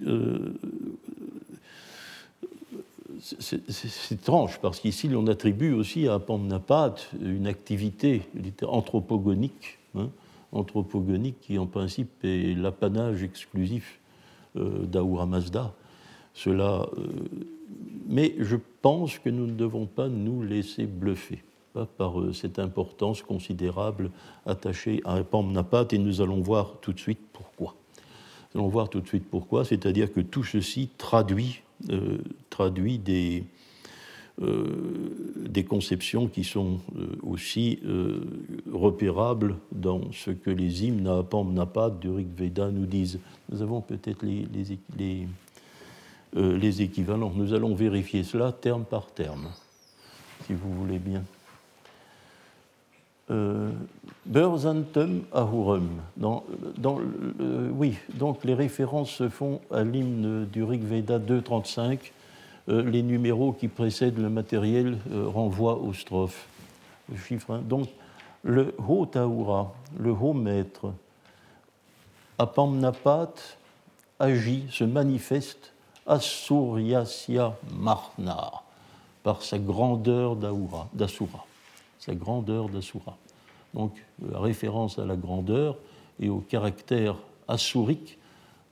c'est étrange parce qu'ici on attribue aussi à Pamnapat une activité anthropogonique, hein, anthropogonique qui en principe est l'apanage exclusif euh, d'Ahura Mazda. Cela, euh, mais je pense que nous ne devons pas nous laisser bluffer par euh, cette importance considérable attachée à Pamnapat et nous allons voir tout de suite pourquoi. Nous allons voir tout de suite pourquoi, c'est-à-dire que tout ceci traduit euh, traduit des, euh, des conceptions qui sont aussi repérables dans ce que les hymnes à Pamnapat du Rig Veda nous disent. Nous avons peut-être les, équivalents. Nous allons vérifier cela terme par terme, si vous voulez bien. Euh. Dans, dans, oui, donc les références se font à l'hymne du Rig Veda 2.35. Euh, les numéros qui précèdent le matériel euh, renvoient aux strophes. Hein. Donc, le Ho Tahura, le Haut Maître, Apamnapat agit, se manifeste Asuryasya Marna par sa grandeur d'Asura sa grandeur d'Asura. Donc la référence à la grandeur et au caractère asurique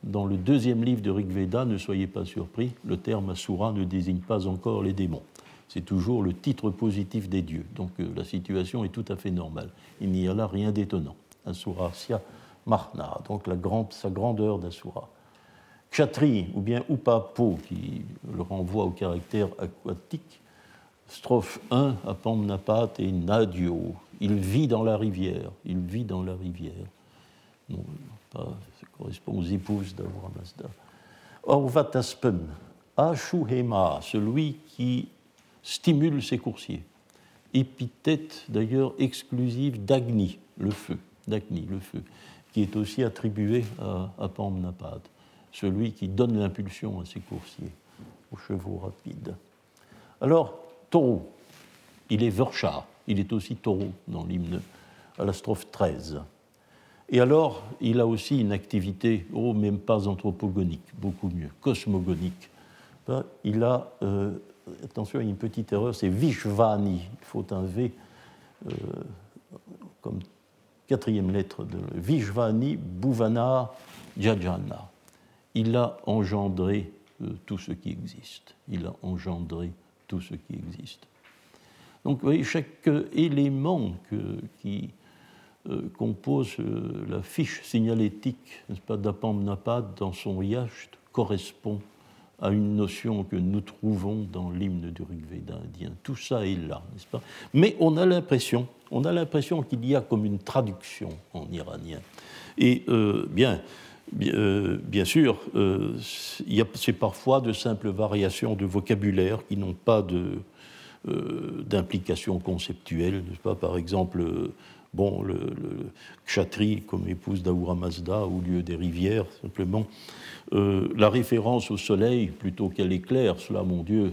dans le deuxième livre de Rig Veda, ne soyez pas surpris, le terme Asura ne désigne pas encore les démons. C'est toujours le titre positif des dieux. Donc euh, la situation est tout à fait normale. Il n'y a là rien d'étonnant. Asura Sia Mahna, donc sa grandeur d'Asura. Kshatri ou bien Upapo, qui le renvoie au caractère aquatique, strophe 1, Apamnapat et Nadio. Il vit dans la rivière, il vit dans la rivière. Non, ça correspond aux épouses d'Avra Mazda. Orvataspem, Ashuhema, celui qui stimule ses coursiers. Épithète d'ailleurs exclusive d'Agni, le feu, d'Agni, le feu, qui est aussi attribué à, à celui qui donne l'impulsion à ses coursiers, aux chevaux rapides. Alors, taureau, il est Versha, il est aussi taureau dans l'hymne à la strophe 13. Et alors, il a aussi une activité, oh, même pas anthropogonique, beaucoup mieux, cosmogonique. Ben, il a, euh, attention, il y a une petite erreur, c'est Vishvani, il faut un V euh, comme quatrième lettre de Vishvani Bhuvana Jajana. Il a engendré euh, tout ce qui existe. Il a engendré tout ce qui existe. Donc, vous voyez, chaque élément qui euh, compose euh, la fiche signalétique, d'Apamnapad dans son yacht correspond à une notion que nous trouvons dans l'hymne du Rigveda indien. Tout ça est là, n'est-ce pas? Mais on a l'impression, on a l'impression qu'il y a comme une traduction en iranien. Et bien, bien, sûr, c'est parfois de simples variations de vocabulaire qui n'ont pas de, d'implication conceptuelle, pas? Par exemple, bon, le, Kshatri comme épouse d'Ahura Mazda au lieu des rivières, simplement. Euh, la référence au soleil plutôt qu'à l'éclair, cela, mon Dieu,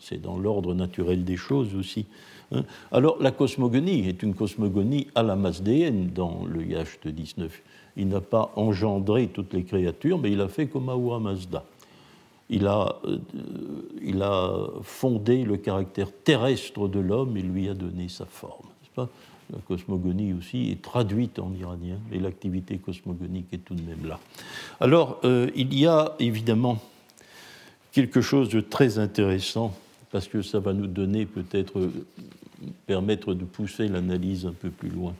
c'est dans l'ordre naturel des choses aussi. Hein. Alors, la cosmogonie est une cosmogonie à la mazdéenne dans le Yacht 19. Il n'a pas engendré toutes les créatures, mais il a fait comme Ahura Mazda. Il a, euh, il a fondé le caractère terrestre de l'homme et lui a donné sa forme. Pas? La cosmogonie aussi est traduite en iranien, et l'activité cosmogonique est tout de même là. Alors, euh, il y a évidemment quelque chose de très intéressant, parce que ça va nous donner peut-être, euh, permettre de pousser l'analyse un peu plus loin.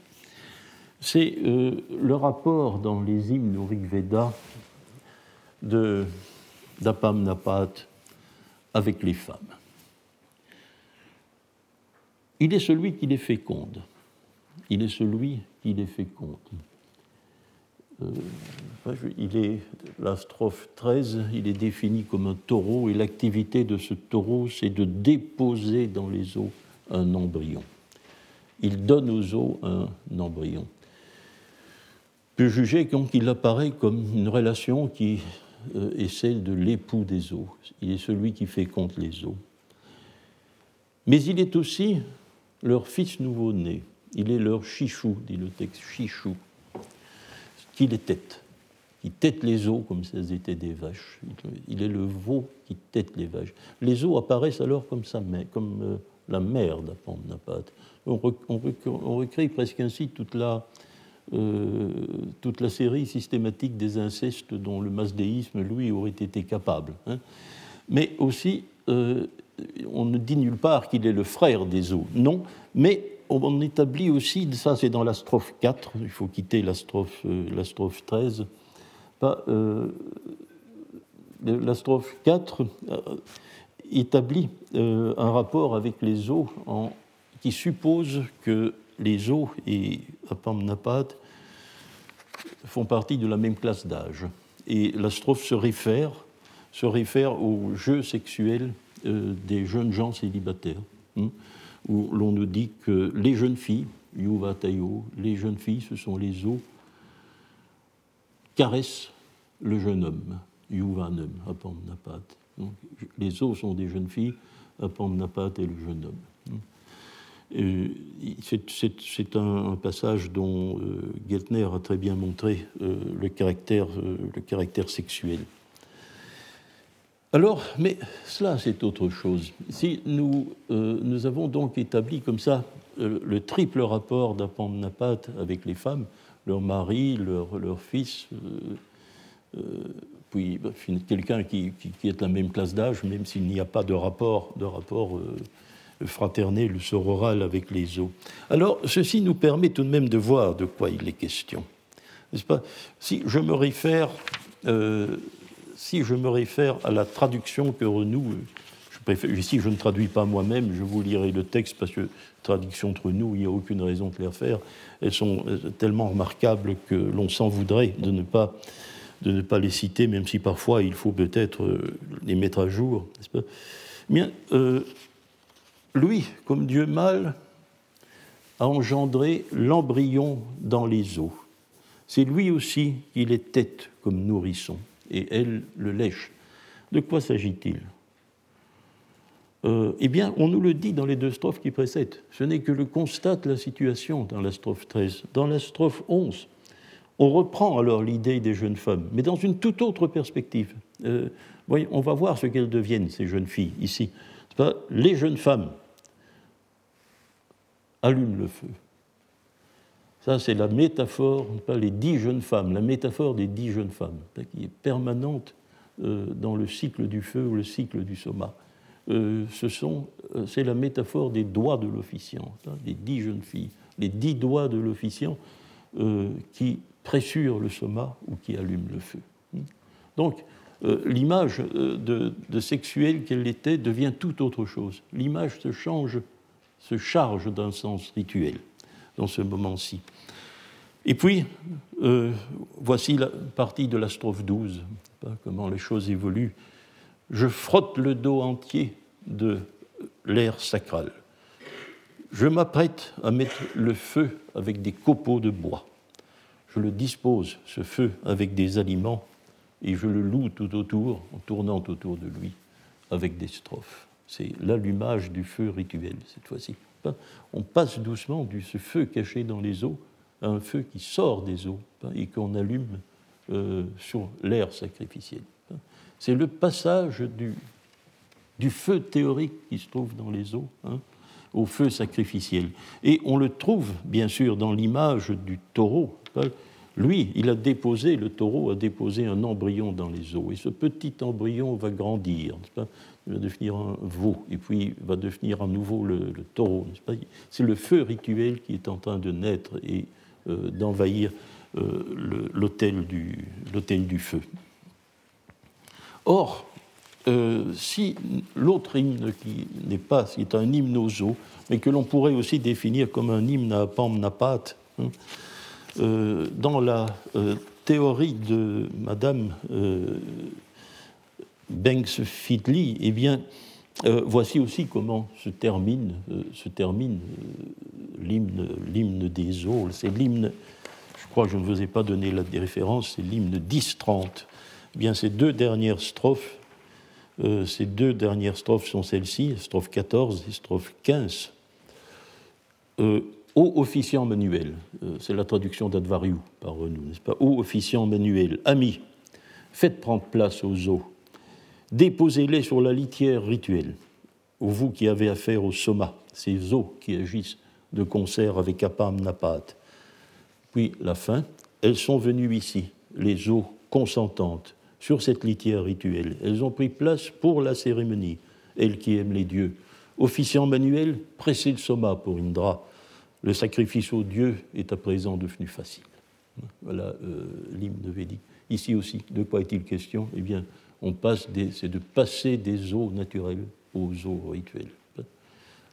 C'est euh, le rapport dans les hymnes au Rig Veda d'Apam Napat avec les femmes. Il est celui qui les féconde il est celui qui les féconde. Euh, il est, la strophe 13, il est défini comme un taureau, et l'activité de ce taureau, c'est de déposer dans les eaux un embryon. Il donne aux eaux un embryon. Peut juger qu'il apparaît comme une relation qui euh, est celle de l'époux des eaux. Il est celui qui féconde les eaux. Mais il est aussi leur fils nouveau-né. Il est leur chichou, dit le texte, chichou, qui les tête, qui tête les eaux comme si elles étaient des vaches. Il est le veau qui tête les vaches. Les eaux apparaissent alors comme, ça, comme euh, la mère d'Apamnapat. On, on, on, recrée presque ainsi toute la, euh, toute la série systématique des incestes dont le masdéisme, lui, aurait été capable. Hein. Mais aussi, euh, on ne dit nulle part qu'il est le frère des eaux, non, mais on établit aussi, ça c'est dans la strophe 4, il faut quitter la strophe, euh, la strophe 13, euh, la strophe 4 euh, établit un rapport avec les eaux qui suppose que les eaux et Apamnapat font partie de la même classe d'âge. Et la strophe se réfère, se réfère au jeu sexuel des jeunes gens célibataires. Hein où l'on nous dit que les jeunes filles, Yuva Tayo, les jeunes filles, ce sont les eaux, caressent le jeune homme, Yuvanum, Apamnapat. Donc, les eaux sont des jeunes filles, Apamnapat est le jeune homme. C'est un, passage dont euh, Geltner a très bien montré euh, le, caractère, euh, le caractère sexuel. Alors, mais cela, c'est autre chose. Si nous, euh, nous avons donc établi comme ça euh, le triple rapport d'Apamnapat avec les femmes, leur mari, leur, leur fils, euh, puis bah, quelqu'un qui, qui, est de la même classe d'âge, même s'il n'y a pas de rapport, de rapport fraternel ou sororal avec les eaux. Alors, ceci nous permet tout de même de voir de quoi il est question. N'est-ce pas? Si je me réfère si je me réfère à la traduction que Renou, préfère, ici je ne traduis pas moi-même, je vous lirai le texte parce que traduction entre nous, il n'y a aucune raison de les refaire. Elles sont tellement remarquables que l'on s'en voudrait de ne pas de ne pas les citer, même si parfois il faut peut-être les mettre à jour. Pas? Bien, euh, lui, comme Dieu mâle, a engendré l'embryon dans les eaux. C'est lui aussi qui les tête comme nourrisson, et elle le lèche. De quoi s'agit-il? Euh, Eh bien, on nous le dit dans les deux strophes qui précèdent. Ce n'est que le constat de la situation dans la strophe 13. Dans la strophe 11, on reprend alors l'idée des jeunes femmes, mais dans une toute autre perspective. Euh, voyez, on va voir ce qu'elles deviennent, ces jeunes filles, ici. Les jeunes femmes allument le feu. Ça, c'est la métaphore, pas les dix jeunes femmes, la métaphore des dix jeunes femmes, qui est permanente euh, dans le cycle du feu ou le cycle du soma. Euh, euh, c'est la métaphore des doigts de l'officiant, les dix jeunes filles, les dix doigts de l'officiant qui pressurent le soma ou qui allument le feu. Donc, l'image de sexuelle qu'elle était devient tout autre chose. L'image se change, se charge d'un sens rituel dans ce moment-ci. Et puis, euh, voici la partie de la strophe 12, comment les choses évoluent. Je frotte le dos entier de l'air sacral. Je m'apprête à mettre le feu avec des copeaux de bois. Je le dispose, ce feu, avec des aliments, et je le loue tout autour, en tournant autour de lui, avec des strophes. C'est l'allumage du feu rituel, cette fois-ci. On passe doucement de ce feu caché dans les eaux à un feu qui sort des eaux et qu'on allume euh, sur l'air sacrificiel. C'est le passage du, du, feu théorique qui se trouve dans les eaux hein, au feu sacrificiel. Et on le trouve, bien sûr, dans l'image du taureau. Lui, il a déposé, le taureau a déposé un embryon dans les eaux. Et ce petit embryon va grandir il va devenir un veau, et puis va devenir à nouveau le, taureau. C'est le feu rituel qui est en train de naître et euh, d'envahir euh, l'autel du, du, feu. Or, euh, si l'autre hymne qui n'est pas, qui est un hymne aux eaux, mais que l'on pourrait aussi définir comme un hymne à Pamnapat, hein, dans la théorie de Madame Banks Fidley, eh bien, euh, voici aussi comment se termine, euh, euh, l'hymne, des eaux. C'est l'hymne, je crois que je ne vous ai pas donné la référence, c'est l'hymne 10-30. Eh bien, ces deux dernières strophes, ces deux dernières strophes sont celles-ci, strophe 14 et strophe 15. Ô officiant manuel, c'est la traduction d'Advariou par nous, n'est-ce pas? Ô officiant manuel, ami, faites prendre place aux eaux déposez-les sur la litière rituelle, ou vous qui avez affaire au soma, ces eaux qui agissent de concert avec Apam Napat. Puis la fin, elles sont venues ici, les eaux consentantes, sur cette litière rituelle. Elles ont pris place pour la cérémonie, elles qui aiment les dieux. Officiant manuel, pressez le soma pour Indra. Le sacrifice aux dieux est à présent devenu facile. Voilà euh, l'hymne védique. Ici aussi, de quoi est-il question? Eh bien, on passe c'est de passer des eaux naturelles aux eaux rituelles.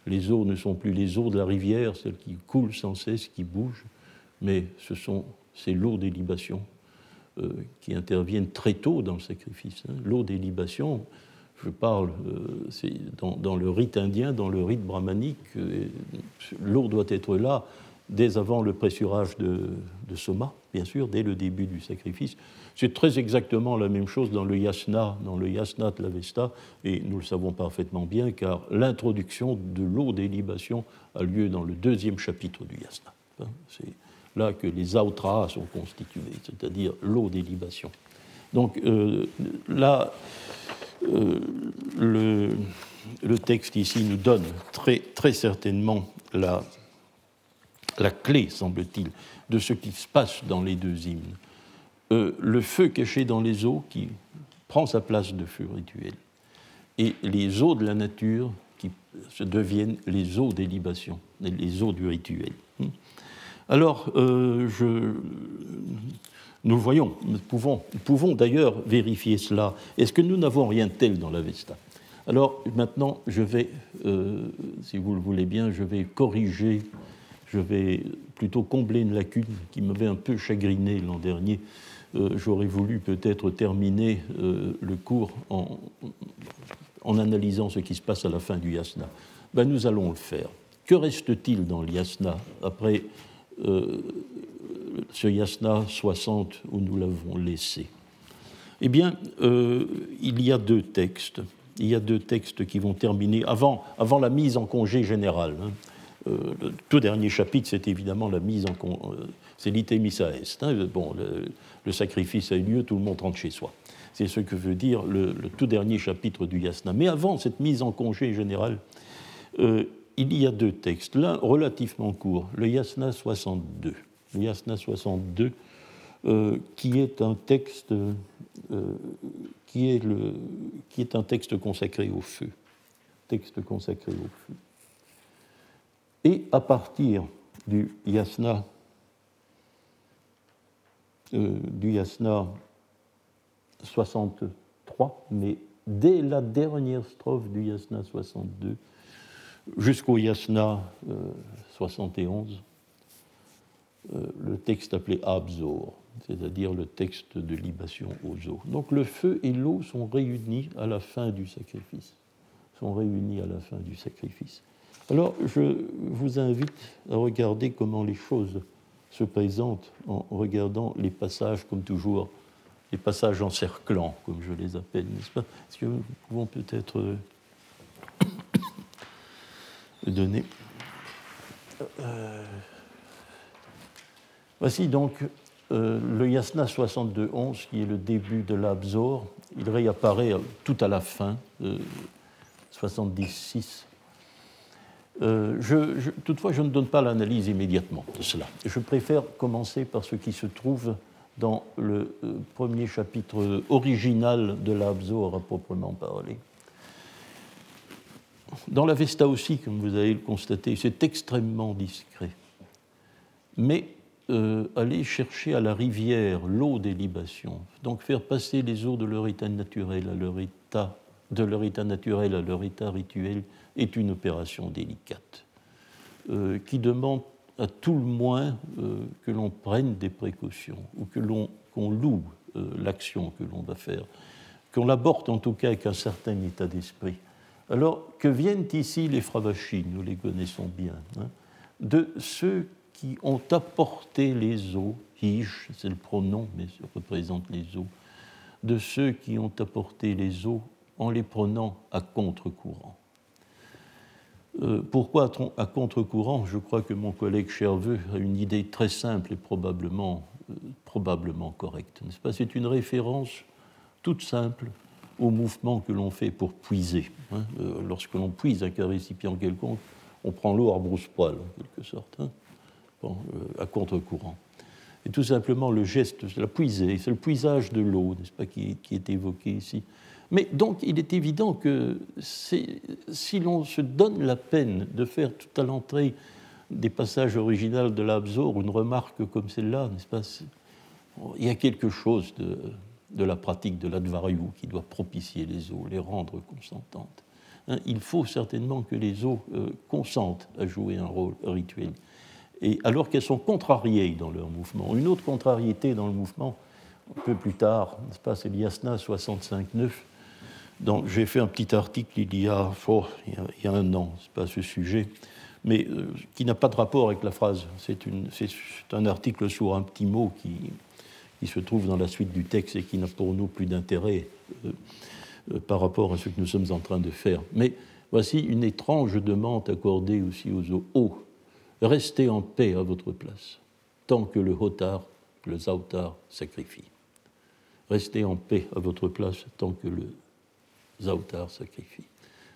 Les eaux ne sont plus les eaux de la rivière, celles qui coulent sans cesse, qui bougent, mais ce sont c'est l'eau des libations euh, qui interviennent très tôt dans le sacrifice. Hein. L'eau des libations, je parle, euh, dans, le rite indien, dans le rite brahmanique, euh, l'eau doit être là dès avant le pressurage de, soma, bien sûr, dès le début du sacrifice. C'est très exactement la même chose dans le yasna, dans le yasna de l'Avesta, et nous le savons parfaitement bien, car l'introduction de l'eau des libations a lieu dans le deuxième chapitre du yasna. Hein, c'est là que les autras sont constitués, c'est-à-dire l'eau des libations. Donc euh, là, euh, le, le, texte ici nous donne très, très certainement la, la clé, semble-t-il, de ce qui se passe dans les deux hymnes. Euh, le feu caché dans les eaux qui prend sa place de feu rituel, et les eaux de la nature qui se deviennent les eaux des libations, les eaux du rituel. Hmm. Alors, je, nous voyons, nous pouvons, nous pouvons d'ailleurs vérifier cela. Est-ce que nous n'avons rien de tel dans l'Avesta Alors maintenant, je vais, euh, si vous le voulez bien, je vais corriger, je vais plutôt combler une lacune qui m'avait un peu chagriné l'an dernier. Euh, j'aurais voulu peut-être terminer euh, le cours en, analysant ce qui se passe à la fin du yasna. Ben, nous allons le faire. Que reste-t-il dans l'yasna après ce yasna 60 où nous l'avons laissé? Eh bien, euh, il y a deux textes. Il y a deux textes qui vont terminer avant, avant la mise en congé général. Hein. Euh, le tout dernier chapitre, c'est évidemment la mise en. Euh, c'est l'itémissa est. Hein. Bon, le, sacrifice a eu lieu, tout le monde rentre chez soi. C'est ce que veut dire le, tout dernier chapitre du yasna. Mais avant cette mise en congé général, il y a deux textes. L'un relativement court, le yasna 62 Yasna 62, euh, qui est un texte euh, qui, est le, qui est un texte consacré au feu, texte consacré au feu. Et à partir du yasna, euh, du yasna 63, mais dès la dernière strophe du yasna 62 jusqu'au yasna 71, euh, le texte appelé Abzor, c'est-à-dire le texte de libation aux eaux. Donc le feu et l'eau sont réunis à la fin du sacrifice. Sont réunis à la fin du sacrifice. Alors je vous invite à regarder comment les choses se présentent en regardant les passages, comme toujours, les passages encerclants, comme je les appelle, n'est-ce pas? Est-ce que nous pouvons peut-être euh, donner? Euh, Voici donc euh, le yasna 62.11 qui est le début de l'Abzor. Il réapparaît tout à la fin, euh, 76. Euh, toutefois, je ne donne pas l'analyse immédiatement de cela. Je préfère commencer par ce qui se trouve dans le euh, premier chapitre original de l'Abzor à proprement parler. Dans la Vesta aussi, comme vous avez le constaté, c'est extrêmement discret. Mais euh, aller chercher à la rivière l'eau des libations, donc faire passer les eaux de leur état naturel à leur état, de leur état naturel à leur état rituel, est une opération délicate, euh, qui demande à tout le moins euh, que l'on prenne des précautions, ou que l'on qu'on loue l'action que l'on va faire, qu'on l'aborde en tout cas avec un certain état d'esprit. Alors que viennent ici les fravachines, nous les connaissons bien, hein, de ceux qui ont apporté les eaux, Hish, c'est le pronom, mais ça représente les eaux, de ceux qui ont apporté les eaux en les prenant à contre-courant. Euh, pourquoi à contre-courant? Je crois que mon collègue Cherveux a une idée très simple et probablement, euh, probablement correcte. N'est-ce pas? C'est une référence toute simple au mouvement que l'on fait pour puiser. Hein. Euh, lorsque l'on puise un récipient quelconque, on prend l'eau à brousse-poil, en quelque sorte. Hein. À contre-courant. Et tout simplement le geste, c'est la puiser, c'est le puisage de l'eau, n'est-ce pas, qui, est évoqué ici. Mais donc, il est évident que si l'on se donne la peine de faire tout à l'entrée des passages originaux de l'Absor une remarque comme celle-là, n'est-ce pas Il y a quelque chose de, la pratique de l'advariu qui doit propicier les eaux, les rendre consentantes. Hein, il faut certainement que les eaux euh, consentent à jouer un rôle rituel et alors qu'elles sont contrariées dans leur mouvement. Une autre contrariété dans le mouvement, un peu plus tard, c'est l'Iasna 65.9, dont j'ai fait un petit article il y a, oh, il y a un an, c'est pas ce sujet, mais euh, qui n'a pas de rapport avec la phrase. C'est un article sur un petit mot qui, se trouve dans la suite du texte et qui n'a pour nous plus d'intérêt euh, euh, par rapport à ce que nous sommes en train de faire. Mais voici une étrange demande accordée aussi aux eaux Restez en paix à votre place, tant que le hotar, le zautar, sacrifie. Restez en paix à votre place tant que le zautar sacrifie.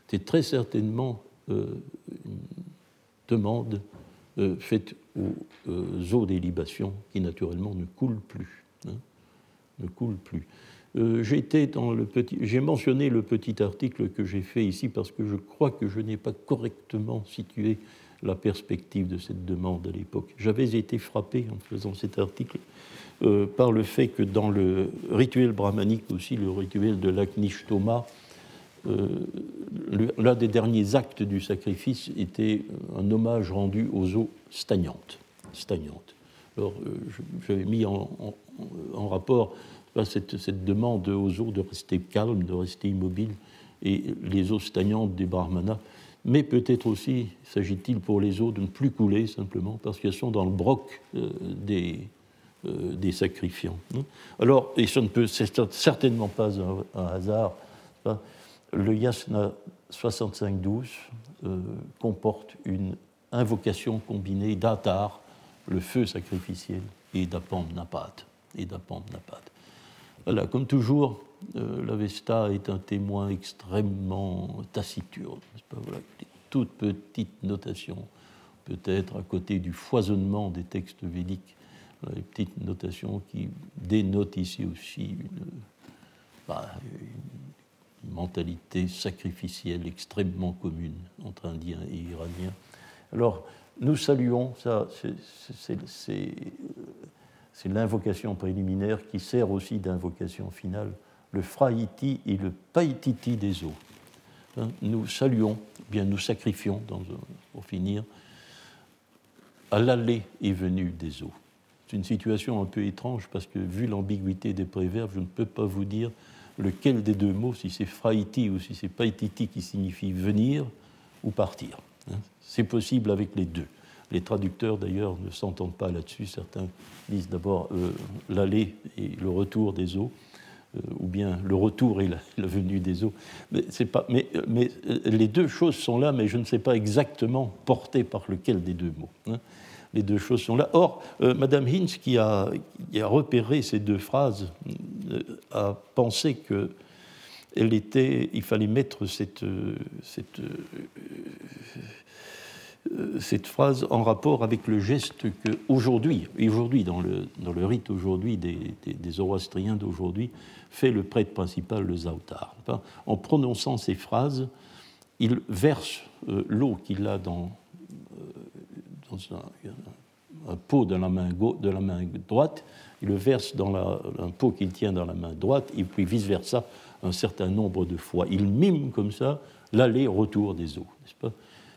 C'est très certainement euh, une demande euh, faite aux euh, eaux des libations qui naturellement ne coulent plus. Hein, ne coulent plus. J'ai mentionné le petit article que j'ai fait ici parce que je crois que je n'ai pas correctement situé la perspective de cette demande à l'époque. J'avais été frappé en faisant cet article par le fait que dans le rituel brahmanique aussi, le rituel de l'Aknishtoma, euh, l'un des derniers actes du sacrifice était un hommage rendu aux eaux stagnantes. stagnantes. Alors, euh, j'avais mis en, rapport cette, cette, demande aux eaux de rester calmes, de rester immobiles, et les eaux stagnantes des brahmanas mais peut-être aussi s'agit-il pour les eaux de ne plus couler simplement parce qu'elles sont dans le broc euh, des, euh, sacrifiants. Hein. Alors, et ce ne peut certainement pas un, hasard, le yasna 65-12 euh, comporte une invocation combinée d'Atar, le feu sacrificiel, et d'Apam Napat. Voilà, comme toujours, euh, l'Avesta est un témoin extrêmement taciturne. Pas, voilà, toute petite notation, peut-être à côté du foisonnement des textes védiques, les petites notations qui dénotent ici aussi bah, une, mentalité sacrificielle extrêmement commune entre Indiens et Iraniens. Alors, nous saluons, ça, c'est l'invocation préliminaire qui sert aussi d'invocation finale le Fraïti et le Païtiti des eaux. Hein, nous saluons, bien nous sacrifions, pour finir, à l'allée est venue des eaux. C'est une situation un peu étrange parce que, vu l'ambiguïté des préverbes, je ne peux pas vous dire lequel des deux mots, si c'est Fraïti ou si c'est Païtiti qui signifie venir ou partir. Hein. C'est possible avec les deux. Les traducteurs, d'ailleurs, ne s'entendent pas là-dessus. Certains disent d'abord euh, l'allée et le retour des eaux. Euh, ou bien le retour et la, venue des eaux. Mais, euh, les deux choses sont là, mais je ne sais pas exactement porté par lequel des deux mots. Hein. Les deux choses sont là. Or, euh, Madame Hinz, qui a, repéré ces deux phrases, a pensé que était, il fallait mettre cette, cette euh, cette phrase en rapport avec le geste que aujourd'hui, aujourd'hui dans le, rite aujourd'hui des, des, Zoroastriens d'aujourd'hui, fait le prêtre principal, le Zaotar. En prononçant ces phrases, il verse euh, l'eau qu'il a dans, euh, un, pot de la, main de la main droite, il le verse dans la, un pot qu'il tient dans la main droite, et puis vice-versa un certain nombre de fois. Il mime comme ça l'aller-retour des eaux, n'est-ce pas?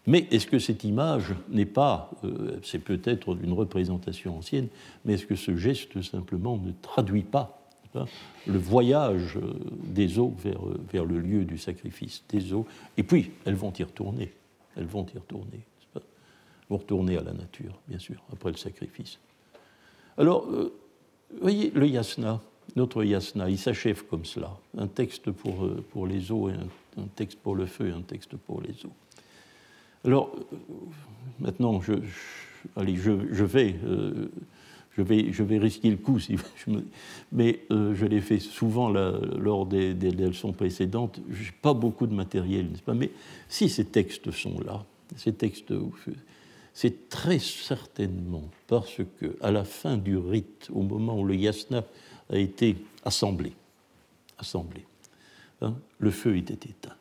Mais est-ce que cette image n'est pas, euh, c'est peut-être une représentation ancienne, mais est-ce que ce geste simplement ne traduit pas le voyage euh, des eaux vers, euh, vers, le lieu du sacrifice des eaux? Et puis, elles vont y retourner. Elles vont y retourner. Vont retourner à la nature, bien sûr, après le sacrifice. Alors, vous voyez, le yasna, notre yasna, il s'achève comme cela. Un texte pour, pour les eaux et un, texte pour le feu et un texte pour les eaux. Alors, euh, maintenant, je, allez, je, vais, euh, je, vais, je vais risquer le coup, si mais euh, je l'ai fait souvent lors des, leçons précédentes. Je n'ai pas beaucoup de matériel, n'est-ce pas? Mais si ces textes sont là, ces textes, c'est très certainement parce que à la fin du rite, au moment où le yasna a été assemblé, assemblé, hein, le feu était éteint.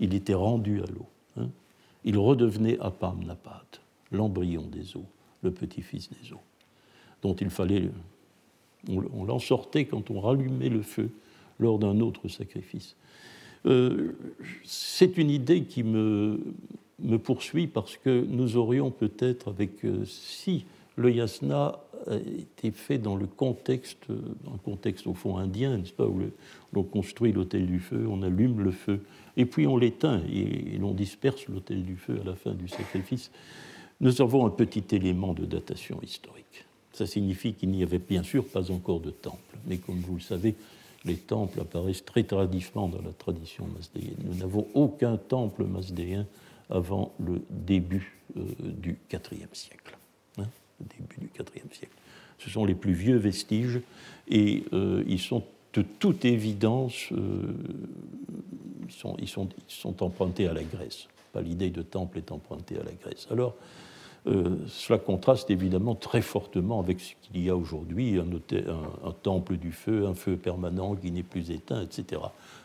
Il était rendu à l'eau. Hein. Il redevenait Apam Napat, l'embryon des eaux, le petit-fils des eaux, dont il fallait. On, l'en sortait quand on rallumait le feu lors d'un autre sacrifice. Euh, c'est une idée qui me, me, poursuit parce que nous aurions peut-être, avec euh, si le yasna a été fait dans le contexte, un contexte au fond indien, n'est-ce pas, où l'on construit l'hôtel du feu, on allume le feu, et puis on l'éteint et, l'on disperse l'hôtel du feu à la fin du sacrifice. Nous avons un petit élément de datation historique. Ça signifie qu'il n'y avait bien sûr pas encore de temple, mais comme vous le savez, les temples apparaissent très tardivement dans la tradition masdéenne. Nous n'avons aucun temple masdéen avant le début euh, du IVe siècle. Hein, le début du IVe siècle. Ce sont les plus vieux vestiges et euh, ils sont de toute évidence, euh, ils, sont, ils, sont, ils, sont, empruntés à la Grèce. Pas l'idée de temple est empruntée à la Grèce. Alors, cela contraste évidemment très fortement avec ce qu'il y a aujourd'hui, un, temple du feu, un feu permanent qui n'est plus éteint, etc.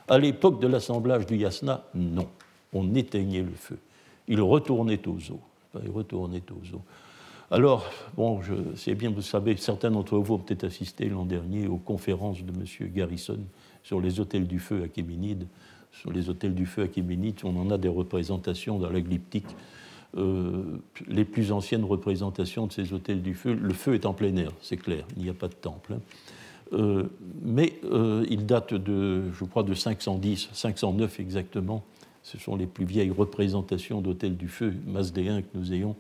À l'époque de l'assemblage du yasna, non, on éteignait le feu. Il retournait aux eaux. Il retournait aux eaux. Alors, bon, je bien, vous savez, certains d'entre vous ont peut-être assisté l'an dernier aux conférences de M. Garrison sur les hôtels du feu à Kéménide. Sur les hôtels du feu à Kéménide, on en a des représentations dans la glyptique. Euh, les plus anciennes représentations de ces hôtels du feu, le feu est en plein air, c'est clair, il n'y a pas de temple. Hein. Euh, mais euh, il date de, je crois, de 510, 509 exactement. Ce sont les plus vieilles représentations d'hôtels du feu masdéens que nous ayons.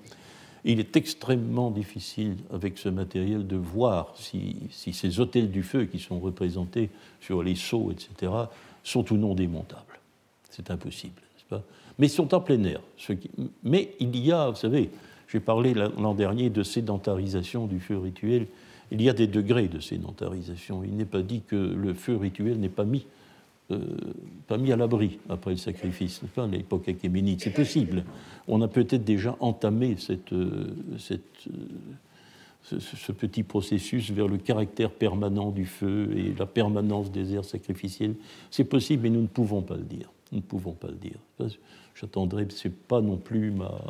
Il est extrêmement difficile avec ce matériel de voir si, ces hôtels du feu qui sont représentés sur les seaux, etc., sont ou non démontables. C'est impossible, n'est-ce pas? Mais ils sont en plein air. Mais il y a, vous savez, j'ai parlé l'an dernier de sédentarisation du feu rituel. Il y a des degrés de sédentarisation. Il n'est pas dit que le feu rituel n'est pas mis euh, pas mis à l'abri après le sacrifice, pas, à l'époque achéménide. C'est possible. On a peut-être déjà entamé euh, euh, ce, petit processus vers le caractère permanent du feu et la permanence des airs sacrificiels. C'est possible, mais nous ne pouvons pas le dire. Nous ne pouvons pas le dire. J'attendrai, c'est pas non plus ma,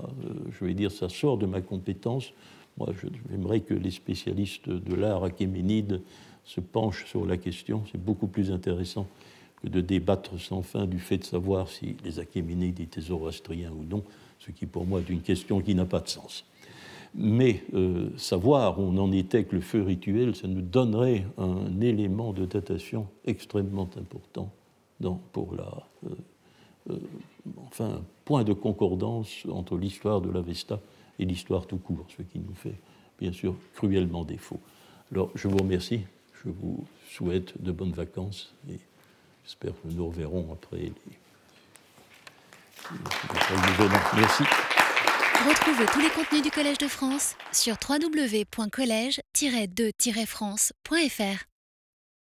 je vais dire, ça sort de ma compétence. Moi, j'aimerais que les spécialistes de l'art achéménide se penchent sur la question. C'est beaucoup plus intéressant que de débattre sans fin du fait de savoir si les Achéménides étaient zoroastriens ou non, ce qui pour moi est une question qui n'a pas de sens. Mais euh, savoir où on en était avec le feu rituel, ça nous donnerait un élément de datation extrêmement important pour la, euh, euh, enfin, un point de concordance entre l'histoire de l'Avesta et l'histoire tout court, ce qui nous fait bien sûr cruellement défaut. Alors je vous remercie, je vous souhaite de bonnes vacances et J'espère que nous reverrons après les, Merci. Retrouvez tous les contenus du Collège de France sur www.colège-2-france.fr.